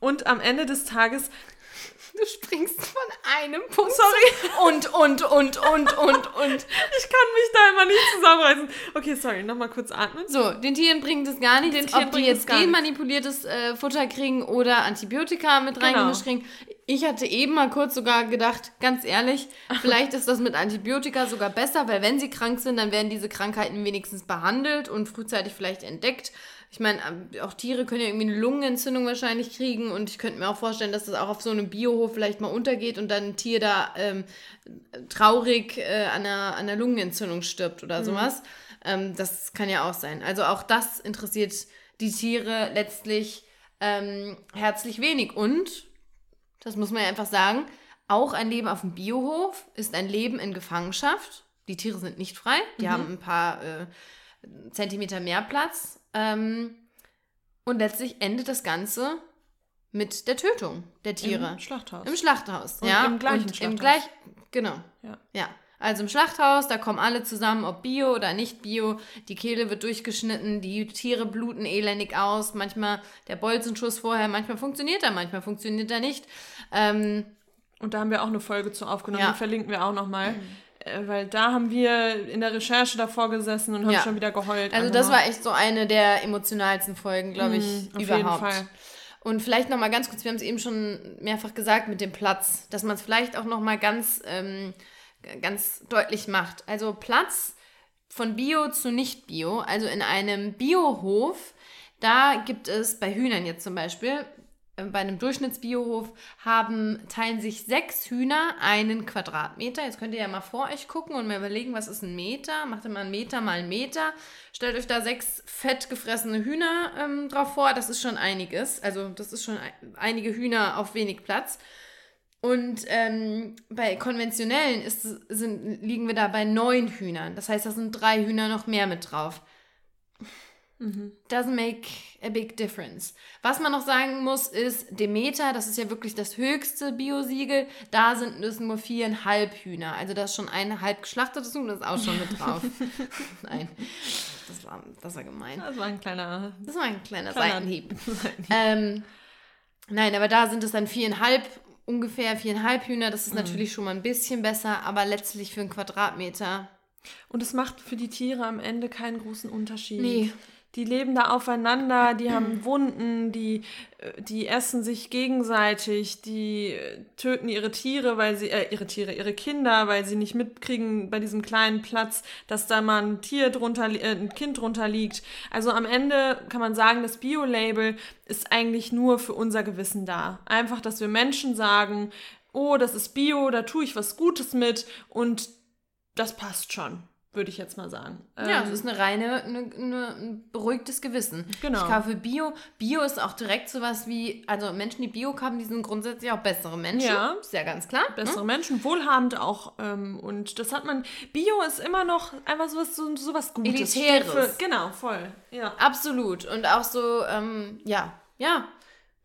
und am Ende des Tages Du springst von einem Punkt. Sorry. Und, und, und, und, und, und. Ich kann mich da immer nicht zusammenreißen. Okay, sorry, nochmal kurz atmen. So, den Tieren bringt es gar nichts, den Tieren ob die jetzt genmanipuliertes äh, Futter kriegen oder Antibiotika mit genau. reingemischt kriegen. Ich hatte eben mal kurz sogar gedacht, ganz ehrlich, vielleicht ist das mit Antibiotika sogar besser, weil wenn sie krank sind, dann werden diese Krankheiten wenigstens behandelt und frühzeitig vielleicht entdeckt ich meine, ähm, auch Tiere können ja irgendwie eine Lungenentzündung wahrscheinlich kriegen und ich könnte mir auch vorstellen, dass das auch auf so einem Biohof vielleicht mal untergeht und dann ein Tier da ähm, traurig äh, an, einer, an einer Lungenentzündung stirbt oder mhm. sowas. Ähm, das kann ja auch sein. Also auch das interessiert die Tiere letztlich ähm, herzlich wenig und, das muss man ja einfach sagen, auch ein Leben auf dem Biohof ist ein Leben in Gefangenschaft. Die Tiere sind nicht frei, die mhm. haben ein paar äh, Zentimeter mehr Platz ähm, und letztlich endet das Ganze mit der Tötung der Tiere. Im Schlachthaus. Im Schlachthaus, und ja. Im gleichen und Schlachthaus. Im gleich, genau. Ja. ja. Also im Schlachthaus, da kommen alle zusammen, ob Bio oder nicht Bio. Die Kehle wird durchgeschnitten, die Tiere bluten elendig aus. Manchmal der Bolzenschuss vorher, manchmal funktioniert er, manchmal funktioniert er nicht. Ähm, und da haben wir auch eine Folge zu aufgenommen, ja. die verlinken wir auch nochmal. Mhm. Äh, weil da haben wir in der Recherche davor gesessen und haben ja. schon wieder geheult. Also das war echt so eine der emotionalsten Folgen, glaube ich, mhm, überhaupt. Jeden Fall. Und vielleicht noch mal ganz kurz, wir haben es eben schon mehrfach gesagt mit dem Platz, dass man es vielleicht auch noch mal ganz, ähm, ganz deutlich macht. Also Platz von Bio zu Nicht-Bio, also in einem Biohof, da gibt es bei Hühnern jetzt zum Beispiel bei einem Durchschnittsbiohof haben, teilen sich sechs Hühner einen Quadratmeter. Jetzt könnt ihr ja mal vor euch gucken und mal überlegen, was ist ein Meter? Macht ihr mal einen Meter mal einen Meter. Stellt euch da sechs fett gefressene Hühner ähm, drauf vor. Das ist schon einiges. Also das ist schon einige Hühner auf wenig Platz. Und ähm, bei konventionellen ist, sind, liegen wir da bei neun Hühnern. Das heißt, da sind drei Hühner noch mehr mit drauf. Mhm. Doesn't make a big difference. Was man noch sagen muss, ist Demeter, das ist ja wirklich das höchste Biosiegel. Da sind es nur viereinhalb Hühner. Also da ist schon ein halb geschlachtetes Huhn, das ist auch schon mit drauf. Nein, das war, das war gemein. Das war ein kleiner, das war ein kleiner, kleiner Seitenhieb. ähm, nein, aber da sind es dann viereinhalb ungefähr viereinhalb Hühner. Das ist mhm. natürlich schon mal ein bisschen besser, aber letztlich für einen Quadratmeter. Und es macht für die Tiere am Ende keinen großen Unterschied. Nee. Die leben da aufeinander, die haben Wunden, die, äh, die essen sich gegenseitig, die äh, töten ihre Tiere, weil sie, äh, ihre Tiere, ihre Kinder, weil sie nicht mitkriegen bei diesem kleinen Platz, dass da mal ein Tier drunter, äh, ein Kind drunter liegt. Also am Ende kann man sagen, das Bio-Label ist eigentlich nur für unser Gewissen da. Einfach, dass wir Menschen sagen, oh, das ist Bio, da tue ich was Gutes mit und das passt schon würde ich jetzt mal sagen. Ja, es ähm, ist eine reine, eine, eine, ein beruhigtes Gewissen. Genau. Ich kaufe Bio. Bio ist auch direkt sowas wie, also Menschen, die Bio kaufen, die sind grundsätzlich auch bessere Menschen. Ja. Ist ja ganz klar. Bessere hm? Menschen, wohlhabend auch. Ähm, und das hat man, Bio ist immer noch einfach sowas, so, sowas Gutes. Elitäres. Für, genau, voll. Ja. Absolut. Und auch so, ähm, ja, ja,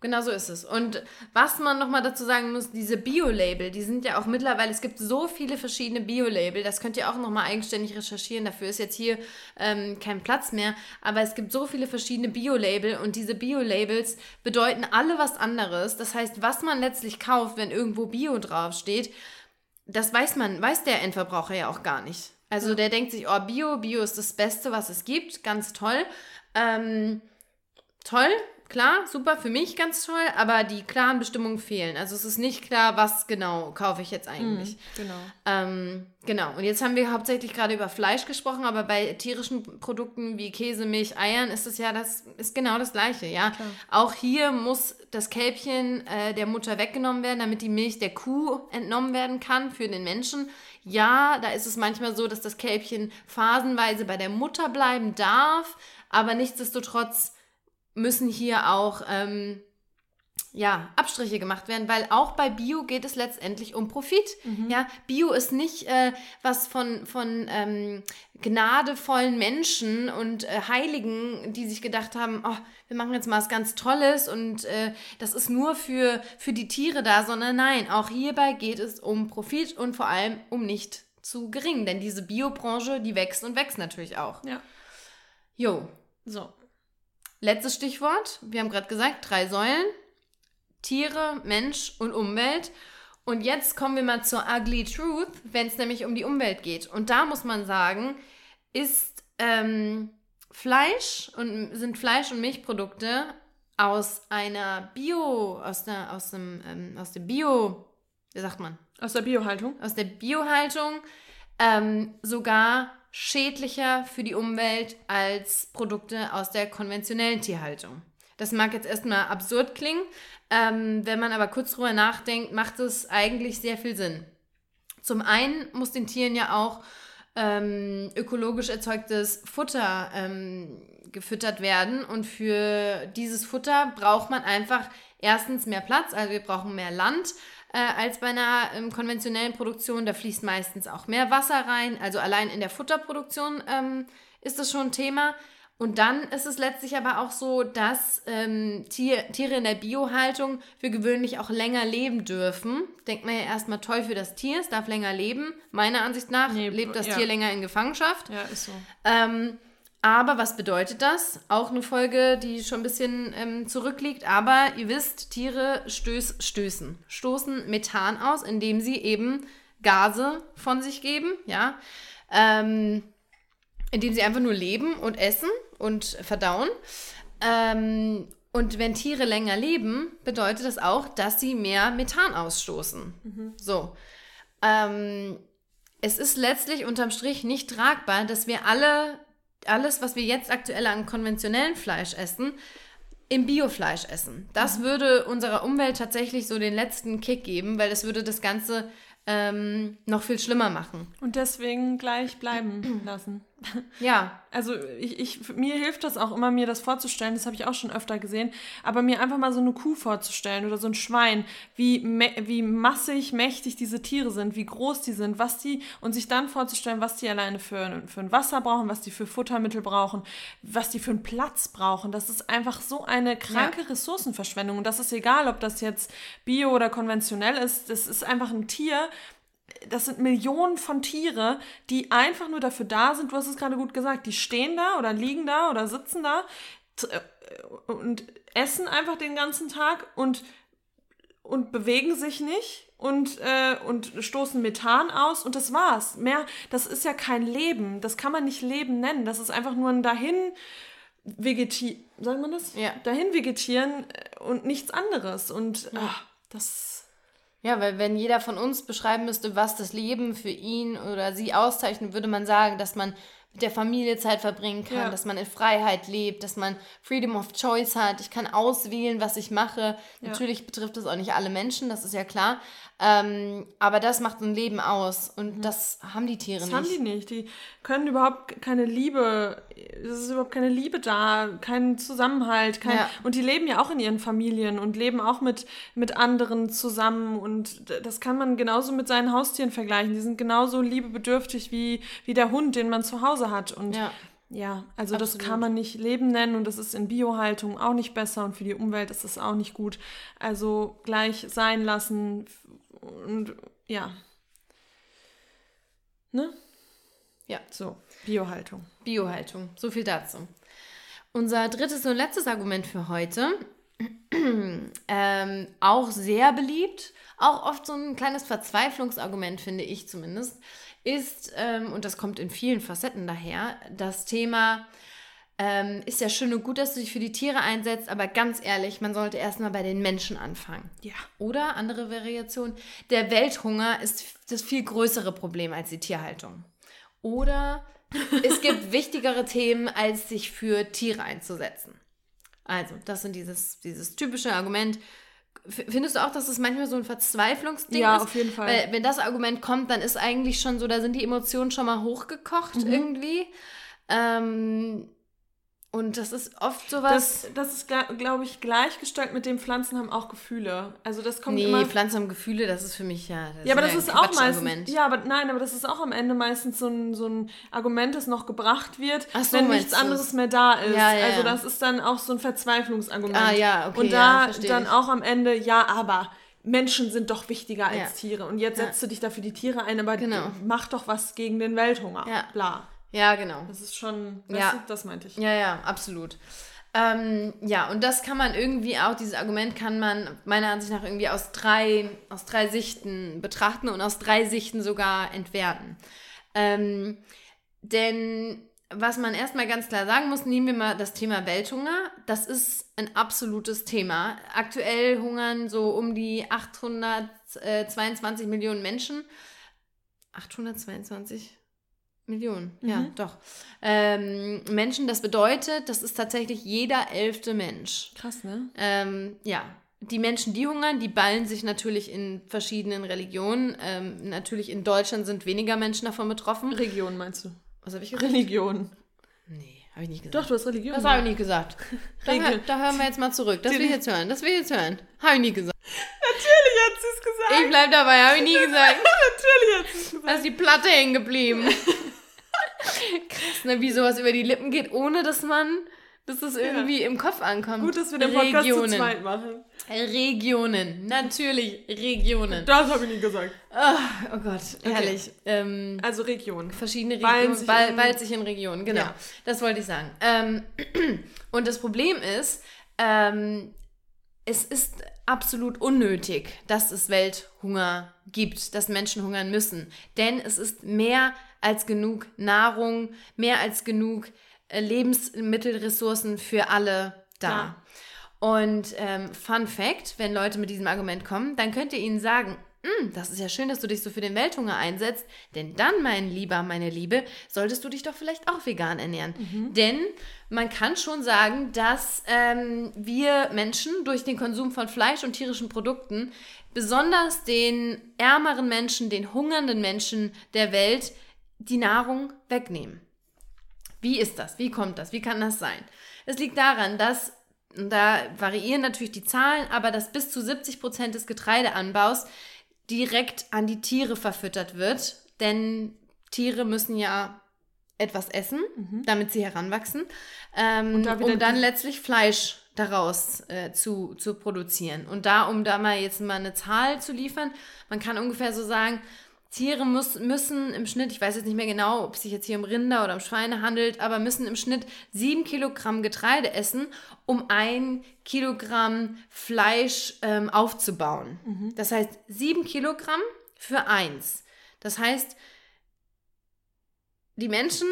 Genau so ist es. Und was man nochmal dazu sagen muss, diese Bio-Label, die sind ja auch mittlerweile, es gibt so viele verschiedene Bio-Label, das könnt ihr auch nochmal eigenständig recherchieren, dafür ist jetzt hier ähm, kein Platz mehr, aber es gibt so viele verschiedene Bio-Label und diese Bio-Labels bedeuten alle was anderes. Das heißt, was man letztlich kauft, wenn irgendwo Bio draufsteht, das weiß man, weiß der Endverbraucher ja auch gar nicht. Also ja. der denkt sich, oh, Bio, Bio ist das Beste, was es gibt, ganz toll. Ähm, toll, klar, super, für mich ganz toll, aber die klaren Bestimmungen fehlen. Also es ist nicht klar, was genau kaufe ich jetzt eigentlich. Mm, genau. Ähm, genau. Und jetzt haben wir hauptsächlich gerade über Fleisch gesprochen, aber bei tierischen Produkten wie Käse, Milch, Eiern ist es ja das ist genau das Gleiche, ja. Klar. Auch hier muss das Kälbchen äh, der Mutter weggenommen werden, damit die Milch der Kuh entnommen werden kann für den Menschen. Ja, da ist es manchmal so, dass das Kälbchen phasenweise bei der Mutter bleiben darf, aber nichtsdestotrotz müssen hier auch ähm, ja, Abstriche gemacht werden, weil auch bei Bio geht es letztendlich um Profit. Mhm. Ja, Bio ist nicht äh, was von, von ähm, gnadevollen Menschen und äh, Heiligen, die sich gedacht haben, oh, wir machen jetzt mal was ganz Tolles und äh, das ist nur für, für die Tiere da, sondern nein, auch hierbei geht es um Profit und vor allem um nicht zu gering, denn diese Biobranche, die wächst und wächst natürlich auch. Ja. Jo. So, Letztes Stichwort. Wir haben gerade gesagt, drei Säulen. Tiere, Mensch und Umwelt. Und jetzt kommen wir mal zur Ugly Truth, wenn es nämlich um die Umwelt geht. Und da muss man sagen, ist ähm, Fleisch und sind Fleisch- und Milchprodukte aus einer Bio, aus der, aus dem, ähm, aus dem Bio, wie sagt man? Aus der Biohaltung? Aus der Biohaltung ähm, sogar schädlicher für die Umwelt als Produkte aus der konventionellen Tierhaltung. Das mag jetzt erstmal absurd klingen, ähm, wenn man aber kurz drüber nachdenkt, macht es eigentlich sehr viel Sinn. Zum einen muss den Tieren ja auch ähm, ökologisch erzeugtes Futter ähm, gefüttert werden und für dieses Futter braucht man einfach erstens mehr Platz, also wir brauchen mehr Land, äh, als bei einer ähm, konventionellen Produktion. Da fließt meistens auch mehr Wasser rein. Also allein in der Futterproduktion ähm, ist das schon ein Thema. Und dann ist es letztlich aber auch so, dass ähm, Tier, Tiere in der Biohaltung für gewöhnlich auch länger leben dürfen. Denkt man ja erstmal toll für das Tier, es darf länger leben. Meiner Ansicht nach nee, lebt das ja. Tier länger in Gefangenschaft. Ja, ist so. Ähm, aber was bedeutet das? Auch eine Folge, die schon ein bisschen ähm, zurückliegt. Aber ihr wisst, Tiere stöß, stößen, stoßen Methan aus, indem sie eben Gase von sich geben, ja. Ähm, indem sie einfach nur leben und essen und verdauen. Ähm, und wenn Tiere länger leben, bedeutet das auch, dass sie mehr Methan ausstoßen. Mhm. So. Ähm, es ist letztlich unterm Strich nicht tragbar, dass wir alle alles, was wir jetzt aktuell an konventionellem Fleisch essen, im Biofleisch essen. Das mhm. würde unserer Umwelt tatsächlich so den letzten Kick geben, weil es würde das Ganze ähm, noch viel schlimmer machen. Und deswegen gleich bleiben lassen. Ja. Also ich, ich, mir hilft das auch immer, mir das vorzustellen, das habe ich auch schon öfter gesehen, aber mir einfach mal so eine Kuh vorzustellen oder so ein Schwein, wie, wie massig, mächtig diese Tiere sind, wie groß die sind, was die, und sich dann vorzustellen, was die alleine für, für ein Wasser brauchen, was die für Futtermittel brauchen, was die für einen Platz brauchen. Das ist einfach so eine kranke ja. Ressourcenverschwendung. Und das ist egal, ob das jetzt bio oder konventionell ist, das ist einfach ein Tier, das sind Millionen von Tiere, die einfach nur dafür da sind, du hast es gerade gut gesagt, die stehen da oder liegen da oder sitzen da äh, und essen einfach den ganzen Tag und, und bewegen sich nicht und, äh, und stoßen Methan aus und das war's. Mehr, das ist ja kein Leben. Das kann man nicht Leben nennen. Das ist einfach nur ein dahin vegetieren, sagen man das? Ja. Dahin vegetieren äh, und nichts anderes. Und ach, das. Ja, weil wenn jeder von uns beschreiben müsste, was das Leben für ihn oder sie auszeichnet, würde man sagen, dass man mit der Familie Zeit verbringen kann, Ja. dass man in Freiheit lebt, dass man Freedom of Choice hat. Ich kann auswählen, was ich mache. Ja. Natürlich betrifft das auch nicht alle Menschen, das ist ja klar. Ähm, aber das macht ein Leben aus und das haben die Tiere Das nicht. haben die nicht. Die können überhaupt keine Liebe, es ist überhaupt keine Liebe da, kein Zusammenhalt. Kein, Ja. Und die leben ja auch in ihren Familien und leben auch mit, mit anderen zusammen. Und das kann man genauso mit seinen Haustieren vergleichen. Die sind genauso liebebedürftig wie, wie der Hund, den man zu Hause hat. Und Ja. ja, also das Absolut. kann man nicht Leben nennen und das ist in Biohaltung auch nicht besser und für die Umwelt ist es auch nicht gut. Also gleich sein lassen und ja. Ne? Ja. So, Biohaltung. Biohaltung. So viel dazu. Unser drittes und letztes Argument für heute, ähm, auch sehr beliebt, auch oft so ein kleines Verzweiflungsargument, finde ich zumindest, ist, ähm, und das kommt in vielen Facetten daher, das Thema, ähm, ist ja schön und gut, dass du dich für die Tiere einsetzt, aber ganz ehrlich, man sollte erstmal bei den Menschen anfangen. Ja. Oder andere Variation, der Welthunger ist das viel größere Problem als die Tierhaltung. Oder es gibt wichtigere Themen, als sich für Tiere einzusetzen. Also, das sind dieses, dieses typische Argument. Findest du auch, dass es manchmal so ein Verzweiflungsding Ja, ist? auf jeden Fall. Weil, wenn das Argument kommt, dann ist eigentlich schon so, da sind die Emotionen schon mal hochgekocht Mhm. irgendwie. Ähm, und das ist oft sowas. Das, das ist, glaube ich, gleichgestellt mit dem Pflanzen haben auch Gefühle. Also das kommt nee, immer... Pflanzen haben Gefühle, das ist für mich ja. Das Ja, aber das ist auch meistens. Ja, aber nein, aber das ist auch am Ende meistens so ein, so ein Argument, das noch gebracht wird, so, wenn nichts du's? anderes mehr da ist. Ja, ja, also ja. das ist dann auch so ein Verzweiflungsargument. Ah, ja, okay, Und ja, da versteh dann ich. auch am Ende, ja, aber Menschen sind doch wichtiger als Ja. Tiere. Und jetzt Ja. setzt du dich da für die Tiere ein, aber Genau. mach doch was gegen den Welthunger. Ja. Bla. Ja, genau. Das ist schon, Ja. weißt du, das meinte ich. Ja, ja, absolut. Ähm, ja, und das kann man irgendwie auch, dieses Argument kann man meiner Ansicht nach irgendwie aus drei, aus drei Sichten betrachten und aus drei Sichten sogar entwerten. Ähm, denn was man erstmal ganz klar sagen muss, nehmen wir mal das Thema Welthunger. Das ist ein absolutes Thema. Aktuell hungern so um die 822 Millionen Menschen. 822 Millionen, ja, Mhm. doch. Ähm, Menschen, das bedeutet, das ist tatsächlich jeder elfte Mensch. Krass, ne? Ähm, ja, die Menschen, die hungern, die ballen sich natürlich in verschiedenen Religionen. Ähm, natürlich in Deutschland sind weniger Menschen davon betroffen. Religion meinst du? Was habe ich gesagt? Religion. Nee, habe ich nicht gesagt. Doch, du hast Religion. Das habe ich nicht gesagt. Da, hör, da hören wir jetzt mal zurück. Das will ich jetzt hören. Das will ich jetzt hören. Habe ich nie gesagt. Natürlich hat sie es gesagt. Ich bleib dabei. Habe ich nie gesagt. Natürlich hat sie es gesagt. Da ist die Platte hängen geblieben. Krass, ne, wie sowas über die Lippen geht, ohne dass man, dass das irgendwie im Kopf ankommt. Gut, dass wir den Podcast Regionen. zu zweit machen. Regionen. Natürlich, Regionen. Das habe ich nie gesagt. Ah, oh Gott, herrlich. Ähm, Also Region. verschiedene Regionen, sich ball, in- ballt sich in Regionen, genau. Ja. Das wollte ich sagen. Ähm, und das Problem ist, ähm, es ist absolut unnötig, dass es Welthunger gibt, dass Menschen hungern müssen. Denn es ist mehr als genug Nahrung, mehr als genug äh, Lebensmittelressourcen für alle da. Ja. Und ähm, Fun Fact, wenn Leute mit diesem Argument kommen, dann könnt ihr ihnen sagen, "Mm, das ist ja schön, dass du dich so für den Welthunger einsetzt, denn dann, mein Lieber, meine Liebe, solltest du dich doch vielleicht auch vegan ernähren. Denn man kann schon sagen, dass ähm, wir Menschen durch den Konsum von Fleisch und tierischen Produkten besonders den ärmeren Menschen, den hungernden Menschen der Welt die Nahrung wegnehmen. Wie ist das? Wie kommt das? Wie kann das sein? Es liegt daran, dass, und da variieren natürlich die Zahlen, aber dass bis zu 70 Prozent des Getreideanbaus direkt an die Tiere verfüttert wird. Denn Tiere müssen ja etwas essen, damit sie heranwachsen, ähm, Und da um dann letztlich Fleisch daraus äh, zu, zu produzieren. Und da, um da mal jetzt mal eine Zahl zu liefern, man kann ungefähr so sagen, Tiere muss, müssen im Schnitt, ich weiß jetzt nicht mehr genau, ob es sich jetzt hier um Rinder oder um Schweine handelt, aber müssen im Schnitt sieben Kilogramm Getreide essen, um ein Kilogramm Fleisch ähm, aufzubauen. Das heißt, sieben Kilogramm für eins. Das heißt, die Menschen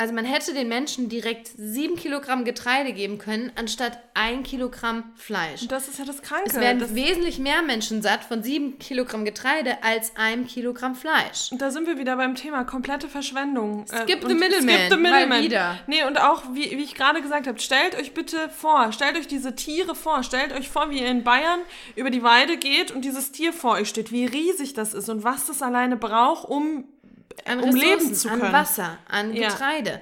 also man hätte den Menschen direkt sieben Kilogramm Getreide geben können, anstatt ein Kilogramm Fleisch. Und das ist ja das Kranke. Es werden das, wesentlich mehr Menschen satt von sieben Kilogramm Getreide als einem Kilogramm Fleisch. und da sind wir wieder beim Thema komplette Verschwendung. Äh, Skip the middleman, Skip the mal middleman. wieder. Nee, und auch, wie, wie ich gerade gesagt habe, stellt euch bitte vor, stellt euch diese Tiere vor, stellt euch vor, wie ihr in Bayern über die Weide geht und dieses Tier vor euch steht, wie riesig das ist und was das alleine braucht, um An um leben zu An können. Wasser, an Ja. Getreide.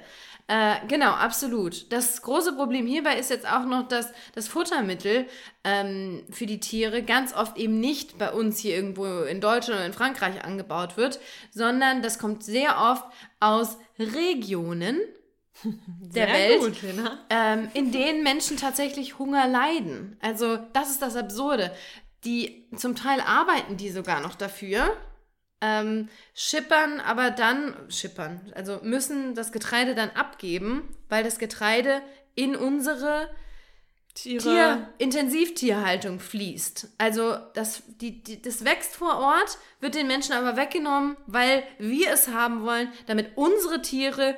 Äh, genau, absolut. Das große Problem hierbei ist jetzt auch noch, dass das Futtermittel ähm, für die Tiere ganz oft eben nicht bei uns hier irgendwo in Deutschland oder in Frankreich angebaut wird, sondern das kommt sehr oft aus Regionen der Sehr Welt, gut, ähm, in denen Menschen tatsächlich Hunger leiden. Also das ist das Absurde. Die zum Teil arbeiten die sogar noch dafür, ähm, schippern aber dann schippern, also müssen das Getreide dann abgeben, weil das Getreide in unsere Tiere. Tier, Intensivtierhaltung fließt. Also das, die, die, das wächst vor Ort, wird den Menschen aber weggenommen, weil wir es haben wollen, damit unsere Tiere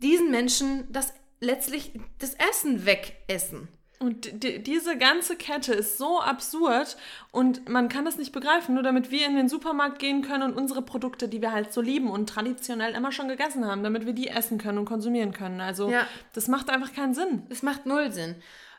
diesen Menschen das letztlich das Essen wegessen. Und die, diese ganze Kette ist so absurd und man kann das nicht begreifen, nur damit wir in den Supermarkt gehen können und unsere Produkte, die wir halt so lieben und traditionell immer schon gegessen haben, damit wir die essen können und konsumieren können. Also Ja. das macht einfach keinen Sinn. Es macht null Sinn.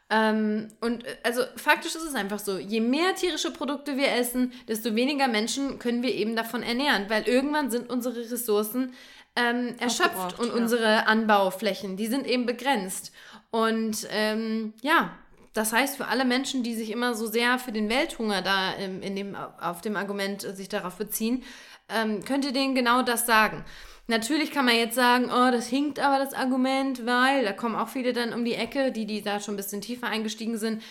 Ähm, und äh, also faktisch ist es einfach so, je mehr tierische Produkte wir essen, desto weniger Menschen können wir eben davon ernähren, weil irgendwann sind unsere Ressourcen ähm, erschöpft und ja. unsere Anbauflächen, die sind eben begrenzt. Und ähm, ja, das heißt für alle Menschen, die sich immer so sehr für den Welthunger da ähm, in dem, auf dem Argument äh, sich darauf beziehen, ähm, könnt ihr denen genau das sagen. Natürlich kann man jetzt sagen, oh, das hinkt aber das Argument, weil da kommen auch viele dann um die Ecke, die, die da schon ein bisschen tiefer eingestiegen sind.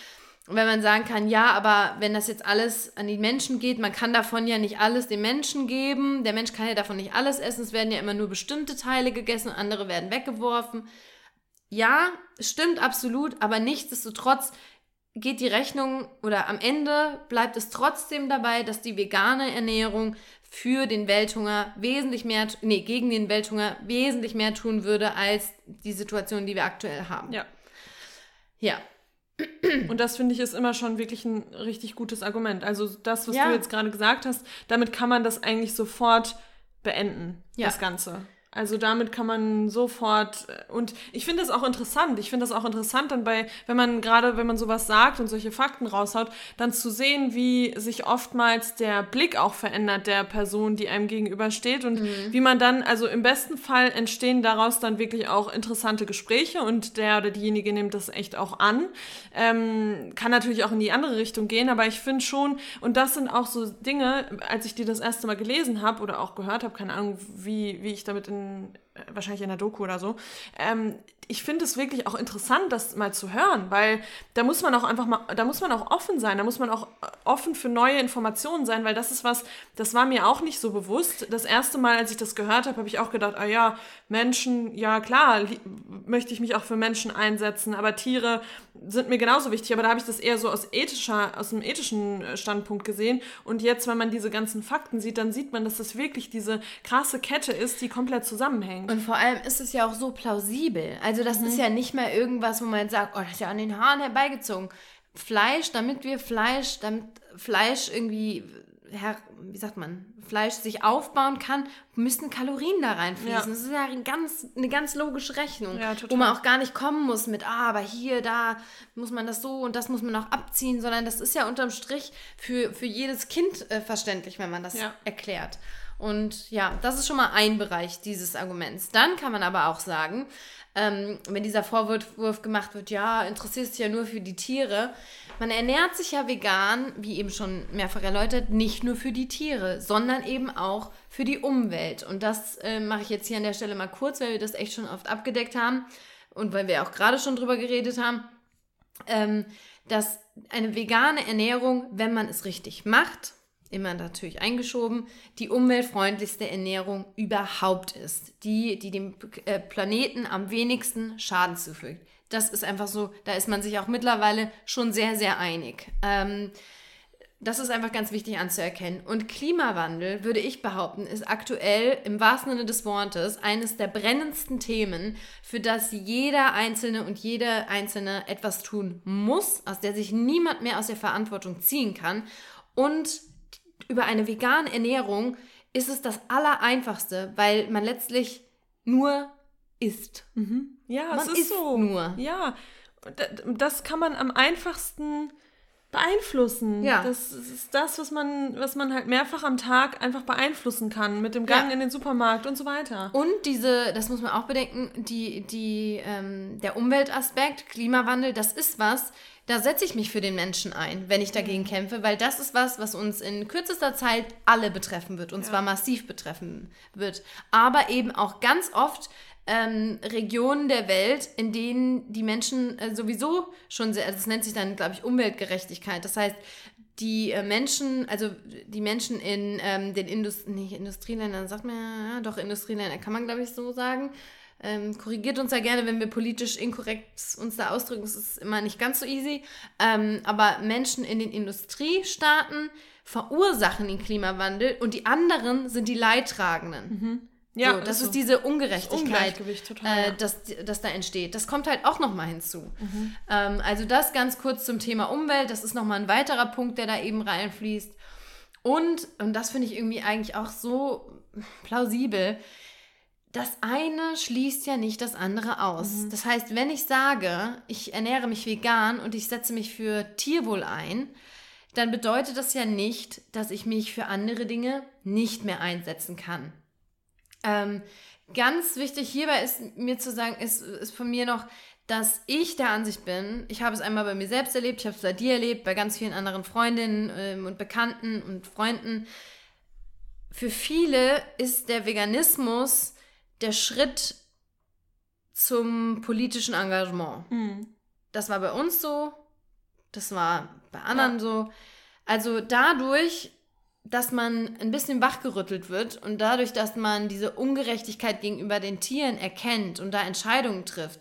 Und wenn man sagen kann, ja, aber wenn das jetzt alles an die Menschen geht, man kann davon ja nicht alles dem Menschen geben, der Mensch kann ja davon nicht alles essen, es werden ja immer nur bestimmte Teile gegessen andere werden weggeworfen. Ja, stimmt absolut, aber nichtsdestotrotz geht die Rechnung oder am Ende bleibt es trotzdem dabei, dass die vegane Ernährung für den Welthunger wesentlich mehr, nee, gegen den Welthunger wesentlich mehr tun würde als die Situation, die wir aktuell haben. Ja. Ja. Und das finde ich ist immer schon wirklich ein richtig gutes Argument. Also das, was Ja. du jetzt gerade gesagt hast, damit kann man das eigentlich sofort beenden, Ja. das Ganze. Also damit kann man sofort und ich finde das auch interessant. Ich finde das auch interessant dann bei, wenn man gerade, wenn man sowas sagt und solche Fakten raushaut, dann zu sehen, wie sich oftmals der Blick auch verändert der Person, die einem gegenübersteht und wie man dann, also im besten Fall entstehen daraus dann wirklich auch interessante Gespräche und der oder diejenige nimmt das echt auch an. Ähm, kann natürlich auch in die andere Richtung gehen, aber ich finde schon, und das sind auch so Dinge, als ich die das erste Mal gelesen habe oder auch gehört habe, keine Ahnung, wie, wie ich damit in, wahrscheinlich in der Doku oder so, ähm, ich finde es wirklich auch interessant, das mal zu hören, weil da muss man auch einfach mal, da muss man auch offen sein, da muss man auch äh, offen für neue Informationen sein, weil das ist was, das war mir auch nicht so bewusst. Das erste Mal, als ich das gehört habe, habe ich auch gedacht, ah ja, Menschen, ja klar, möchte ich mich auch für Menschen einsetzen, aber Tiere sind mir genauso wichtig, aber da habe ich das eher so aus ethischer, aus einem ethischen äh, Standpunkt gesehen. Und jetzt, wenn man diese ganzen Fakten sieht, dann sieht man, dass das wirklich diese krasse Kette ist, die komplett zusammenhängt. Und vor allem ist es ja auch so plausibel. Also das ist ja nicht mehr irgendwas, wo man sagt, oh, das ist ja an den Haaren herbeigezogen. Fleisch, damit wir Fleisch, damit Fleisch irgendwie, wie sagt man, Fleisch sich aufbauen kann, müssten Kalorien da reinfließen. Ja. Das ist ja ein ganz, eine ganz logische Rechnung, Ja, wo man auch gar nicht kommen muss mit, ah, aber hier, da muss man das so und das muss man auch abziehen, sondern das ist ja unterm Strich für, für jedes Kind äh, verständlich, wenn man das Ja. erklärt. Und ja, das ist schon mal ein Bereich dieses Arguments. Dann kann man aber auch sagen, ähm, wenn dieser Vorwurf gemacht wird, ja, interessierst dich ja nur für die Tiere. Man ernährt sich ja vegan, wie eben schon mehrfach erläutert, nicht nur für die Tiere, sondern eben auch für die Umwelt. Und das äh, mache ich jetzt hier an der Stelle mal kurz, weil wir das echt schon oft abgedeckt haben und weil wir auch gerade schon drüber geredet haben, ähm, dass eine vegane Ernährung, wenn man es richtig macht, immer natürlich eingeschoben, die umweltfreundlichste Ernährung überhaupt ist. Die, die dem äh, Planeten am wenigsten Schaden zufügt. Das ist einfach so, da ist man sich auch mittlerweile schon sehr, sehr einig. Ähm, das ist einfach ganz wichtig anzuerkennen. Und Klimawandel, würde ich behaupten, ist aktuell im wahrsten Sinne des Wortes eines der brennendsten Themen, für das jeder Einzelne und jede Einzelne etwas tun muss, aus der sich niemand mehr aus der Verantwortung ziehen kann. Und über eine vegane Ernährung ist es das Allereinfachste, weil man letztlich nur isst. Mhm. Ja, man es ist isst so. nur. Ja, das kann man am einfachsten beeinflussen. Ja. Das ist das, was man, was man halt mehrfach am Tag einfach beeinflussen kann, mit dem Gang Ja. in den Supermarkt und so weiter. Und diese, das muss man auch bedenken, die, die, ähm, der Umweltaspekt, Klimawandel, das ist was, da setze ich mich für den Menschen ein, wenn ich dagegen kämpfe, weil das ist was, was uns in kürzester Zeit alle betreffen wird, und Ja. zwar massiv betreffen wird. Aber eben auch ganz oft ähm, Regionen der Welt, in denen die Menschen äh, sowieso schon sehr, also das nennt sich dann, glaube ich, Umweltgerechtigkeit. Das heißt, die äh, Menschen, also die Menschen in ähm, den Indust nicht Industrieländern, sagt man ja, doch Industrieländer, kann man glaube ich so sagen. Ähm, korrigiert uns ja gerne, wenn wir politisch inkorrekt uns da ausdrücken. Das ist immer nicht ganz so easy. Ähm, aber Menschen in den Industriestaaten verursachen den Klimawandel und die anderen sind die Leidtragenden. Ja, so, das ist, so. diese Ungerechtigkeit, Ungleichgewicht total. äh, das, das da entsteht. Das kommt halt auch nochmal hinzu. Mhm. Ähm, also das ganz kurz zum Thema Umwelt. Das ist nochmal ein weiterer Punkt, der da eben reinfließt. Und, und das finde ich irgendwie eigentlich auch so plausibel, das eine schließt ja nicht das andere aus. Mhm. Das heißt, wenn ich sage, ich ernähre mich vegan und ich setze mich für Tierwohl ein, dann bedeutet das ja nicht, dass ich mich für andere Dinge nicht mehr einsetzen kann. Ähm, ganz wichtig hierbei ist mir zu sagen, ist, ist von mir noch, dass ich der Ansicht bin, ich habe es einmal bei mir selbst erlebt, ich habe es bei dir erlebt, bei ganz vielen anderen Freundinnen ähm, und Bekannten und Freunden. Für viele ist der Veganismus der Schritt zum politischen Engagement. Mhm. Das war bei uns so, das war bei anderen so. Also dadurch, dass man ein bisschen wachgerüttelt wird und dadurch, dass man diese Ungerechtigkeit gegenüber den Tieren erkennt und da Entscheidungen trifft,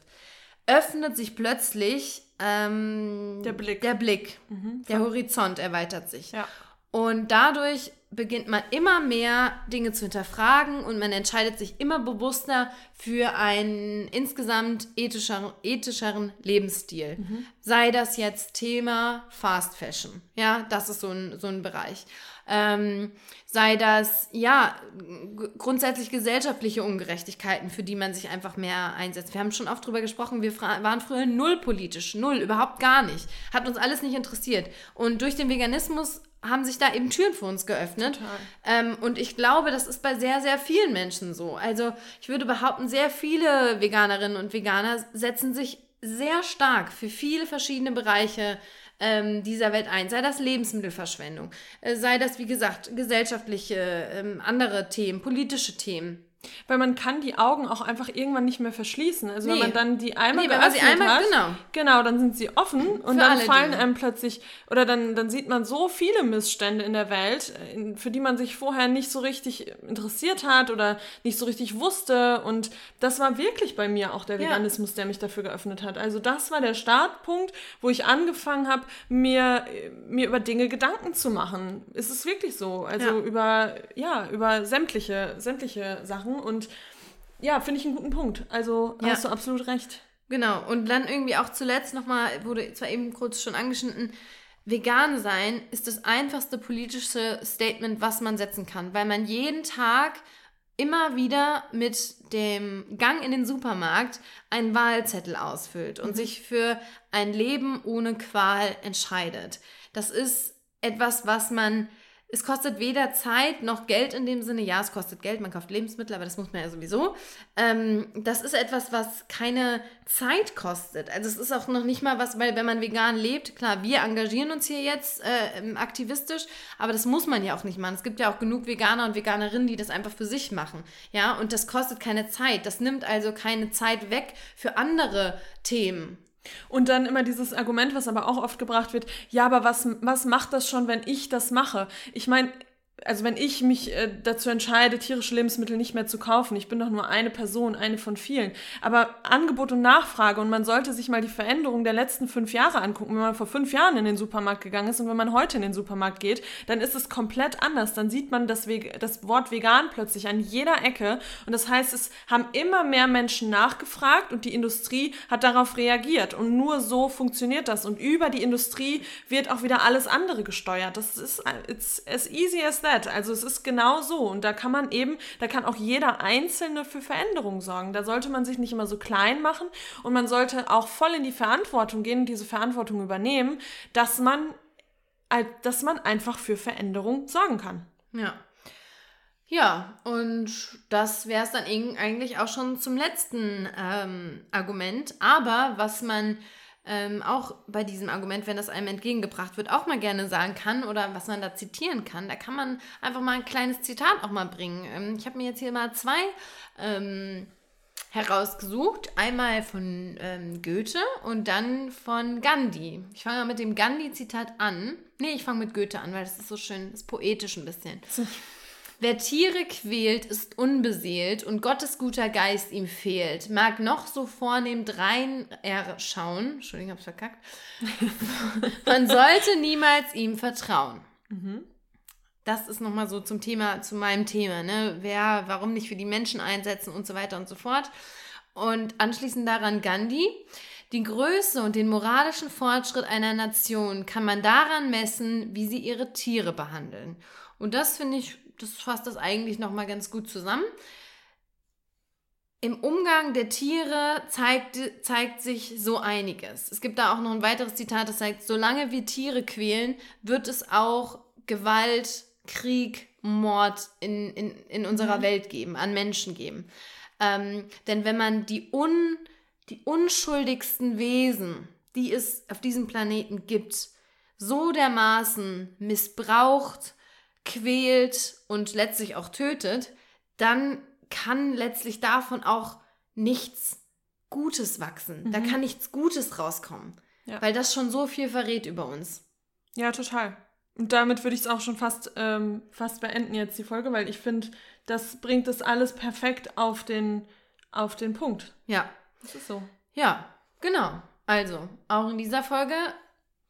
öffnet sich plötzlich ähm, Der Blick. Der Blick. Mhm. Der Horizont erweitert sich. Ja. Und dadurch beginnt man immer mehr Dinge zu hinterfragen und man entscheidet sich immer bewusster für einen insgesamt ethischer, ethischeren Lebensstil. Sei das jetzt Thema Fast Fashion. Ja, das ist so ein, so ein Bereich. Ähm, sei das, ja, grundsätzlich gesellschaftliche Ungerechtigkeiten, für die man sich einfach mehr einsetzt. Wir haben schon oft drüber gesprochen, wir waren früher null politisch, null, überhaupt gar nicht. Hat uns alles nicht interessiert. Und durch den Veganismus haben sich da eben Türen für uns geöffnet. Ähm, und ich glaube, das ist bei sehr, sehr vielen Menschen so. Also ich würde behaupten, sehr viele Veganerinnen und Veganer setzen sich sehr stark für viele verschiedene Bereiche ähm, dieser Welt ein. Sei das Lebensmittelverschwendung, äh, sei das, wie gesagt, gesellschaftliche, ähm, andere Themen, politische Themen. Weil man kann die Augen auch einfach irgendwann nicht mehr verschließen. Also wenn Nee. man dann die einmal Nee, wenn man sie geöffnet einmal- hat, genau. genau, dann sind sie offen und Für dann alle fallen Dinge. einem plötzlich oder dann dann sieht man so viele Missstände in der Welt, in- für die man sich vorher nicht so richtig interessiert hat oder nicht so richtig wusste und das war wirklich bei mir auch der Ja. Veganismus, der mich dafür geöffnet hat. Also das war der Startpunkt, wo ich angefangen habe, mir mir über Dinge Gedanken zu machen. Ist es wirklich so? Also Ja. über ja, über sämtliche sämtliche Sachen und ja, finde ich einen guten Punkt. Also Ja. hast du absolut recht. Genau, und dann irgendwie auch zuletzt nochmal, wurde zwar eben kurz schon angeschnitten, vegan sein ist das einfachste politische Statement, was man setzen kann, weil man jeden Tag immer wieder mit dem Gang in den Supermarkt einen Wahlzettel ausfüllt und sich für ein Leben ohne Qual entscheidet. Das ist etwas, was man es kostet weder Zeit noch Geld in dem Sinne. Ja, es kostet Geld, man kauft Lebensmittel, aber das muss man ja sowieso. Ähm, das ist etwas, was keine Zeit kostet. Also es ist auch noch nicht mal was, weil wenn man vegan lebt, klar, wir engagieren uns hier jetzt äh, ähm, aktivistisch, aber das muss man ja auch nicht machen. Es gibt ja auch genug Veganer und Veganerinnen, die das einfach für sich machen. Ja, und das kostet keine Zeit. Das nimmt also keine Zeit weg für andere Themen. Und dann immer dieses Argument, was aber auch oft gebracht wird, ja, aber was, was macht das schon, wenn ich das mache? Ich meine, also wenn ich mich äh, dazu entscheide, tierische Lebensmittel nicht mehr zu kaufen, ich bin doch nur eine Person, eine von vielen. Aber Angebot und Nachfrage und man sollte sich mal die Veränderung der letzten fünf Jahre angucken. Wenn man vor fünf Jahren in den Supermarkt gegangen ist und wenn man heute in den Supermarkt geht, dann ist es komplett anders. Dann sieht man das, das Wort vegan plötzlich an jeder Ecke und das heißt, es haben immer mehr Menschen nachgefragt und die Industrie hat darauf reagiert und nur so funktioniert das und über die Industrie wird auch wieder alles andere gesteuert. Das ist as easy as. Also es ist genau so. Und da kann man eben, da kann auch jeder Einzelne für Veränderungen sorgen. Da sollte man sich nicht immer so klein machen und man sollte auch voll in die Verantwortung gehen und diese Verantwortung übernehmen, dass man, dass man einfach für Veränderung sorgen kann. Ja. Ja, und das wäre es dann eigentlich auch schon zum letzten ähm, Argument. Aber was man ähm, auch bei diesem Argument, wenn das einem entgegengebracht wird, auch mal gerne sagen kann oder was man da zitieren kann. Da kann man einfach mal ein kleines Zitat auch mal bringen. Ähm, ich habe mir jetzt hier mal zwei ähm, herausgesucht. Einmal von ähm, Goethe und dann von Gandhi. Ich fange mal mit dem Gandhi-Zitat an. Nee, ich fange mit Goethe an, weil das ist so schön, das ist poetisch ein bisschen. Wer Tiere quält, ist unbeseelt und Gottes guter Geist ihm fehlt. Mag noch so vornehm drein er schauen. Entschuldigung, hab's verkackt. Man sollte niemals ihm vertrauen. Mhm. Das ist nochmal so zum Thema, zu meinem Thema, ne? Wer, warum nicht für die Menschen einsetzen und so weiter und so fort. Und anschließend daran Gandhi. Die Größe und den moralischen Fortschritt einer Nation kann man daran messen, wie sie ihre Tiere behandeln. Und das finde ich das fasst das eigentlich nochmal ganz gut zusammen. Im Umgang der Tiere zeigt, zeigt sich so einiges. Es gibt da auch noch ein weiteres Zitat, das sagt, solange wir Tiere quälen, wird es auch Gewalt, Krieg, Mord in, in, in unserer mhm. Welt geben, an Menschen geben. Ähm, denn wenn man die, un, die unschuldigsten Wesen, die es auf diesem Planeten gibt, so dermaßen missbraucht, quält und letztlich auch tötet, dann kann letztlich davon auch nichts Gutes wachsen. Mhm. Da kann nichts Gutes rauskommen. Ja. Weil das schon so viel verrät über uns. Ja, total. Und damit würde ich es auch schon fast, ähm, fast beenden jetzt die Folge, weil ich finde, das bringt das alles perfekt auf den, auf den Punkt. Ja. Das ist so. Ja, genau. Also, auch in dieser Folge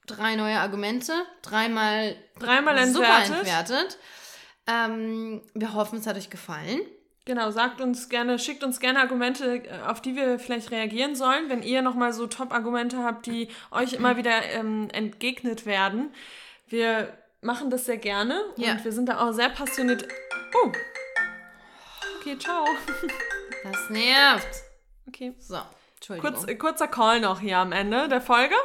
drei neue Argumente, dreimal, dreimal entwertet. Super entwertet. Ähm, wir hoffen, es hat euch gefallen. Genau, sagt uns gerne, schickt uns gerne Argumente, äh, auf die wir vielleicht reagieren sollen, wenn ihr nochmal so Top-Argumente habt, die euch immer wieder ähm, entgegnet werden. Wir machen das sehr gerne ja. und wir sind da auch sehr passioniert. Oh! Okay, ciao. Das nervt. Okay. So. Kurz, kurzer Call noch hier am Ende der Folge.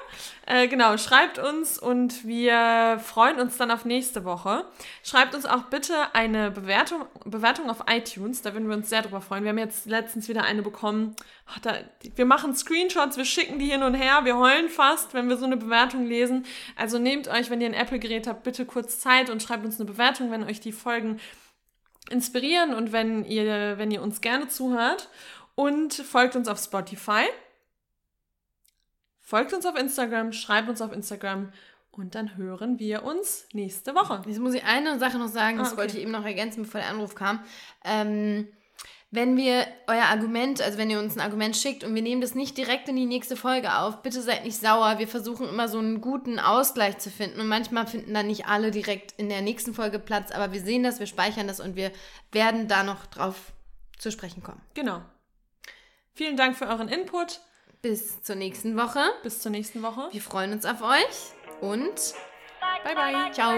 Äh, genau, schreibt uns und wir freuen uns dann auf nächste Woche. Schreibt uns auch bitte eine Bewertung, Bewertung auf iTunes, da würden wir uns sehr drüber freuen. Wir haben jetzt letztens wieder eine bekommen. Ach, da, wir machen Screenshots, wir schicken die hin und her, wir heulen fast, wenn wir so eine Bewertung lesen. Also nehmt euch, wenn ihr ein Apple-Gerät habt, bitte kurz Zeit und schreibt uns eine Bewertung, wenn euch die Folgen inspirieren und wenn ihr, wenn ihr uns gerne zuhört und folgt uns auf Spotify. Folgt uns auf Instagram, schreibt uns auf Instagram und dann hören wir uns nächste Woche. Jetzt muss ich eine Sache noch sagen, das ah, okay. wollte ich eben noch ergänzen, bevor der Anruf kam. Ähm, wenn wir euer Argument, also wenn ihr uns ein Argument schickt und wir nehmen das nicht direkt in die nächste Folge auf, bitte seid nicht sauer. Wir versuchen immer so einen guten Ausgleich zu finden und manchmal finden dann nicht alle direkt in der nächsten Folge Platz, aber wir sehen das, wir speichern das und wir werden da noch drauf zu sprechen kommen. Genau. Vielen Dank für euren Input. Bis zur nächsten Woche. Bis zur nächsten Woche. Wir freuen uns auf euch und bye bye. Ciao.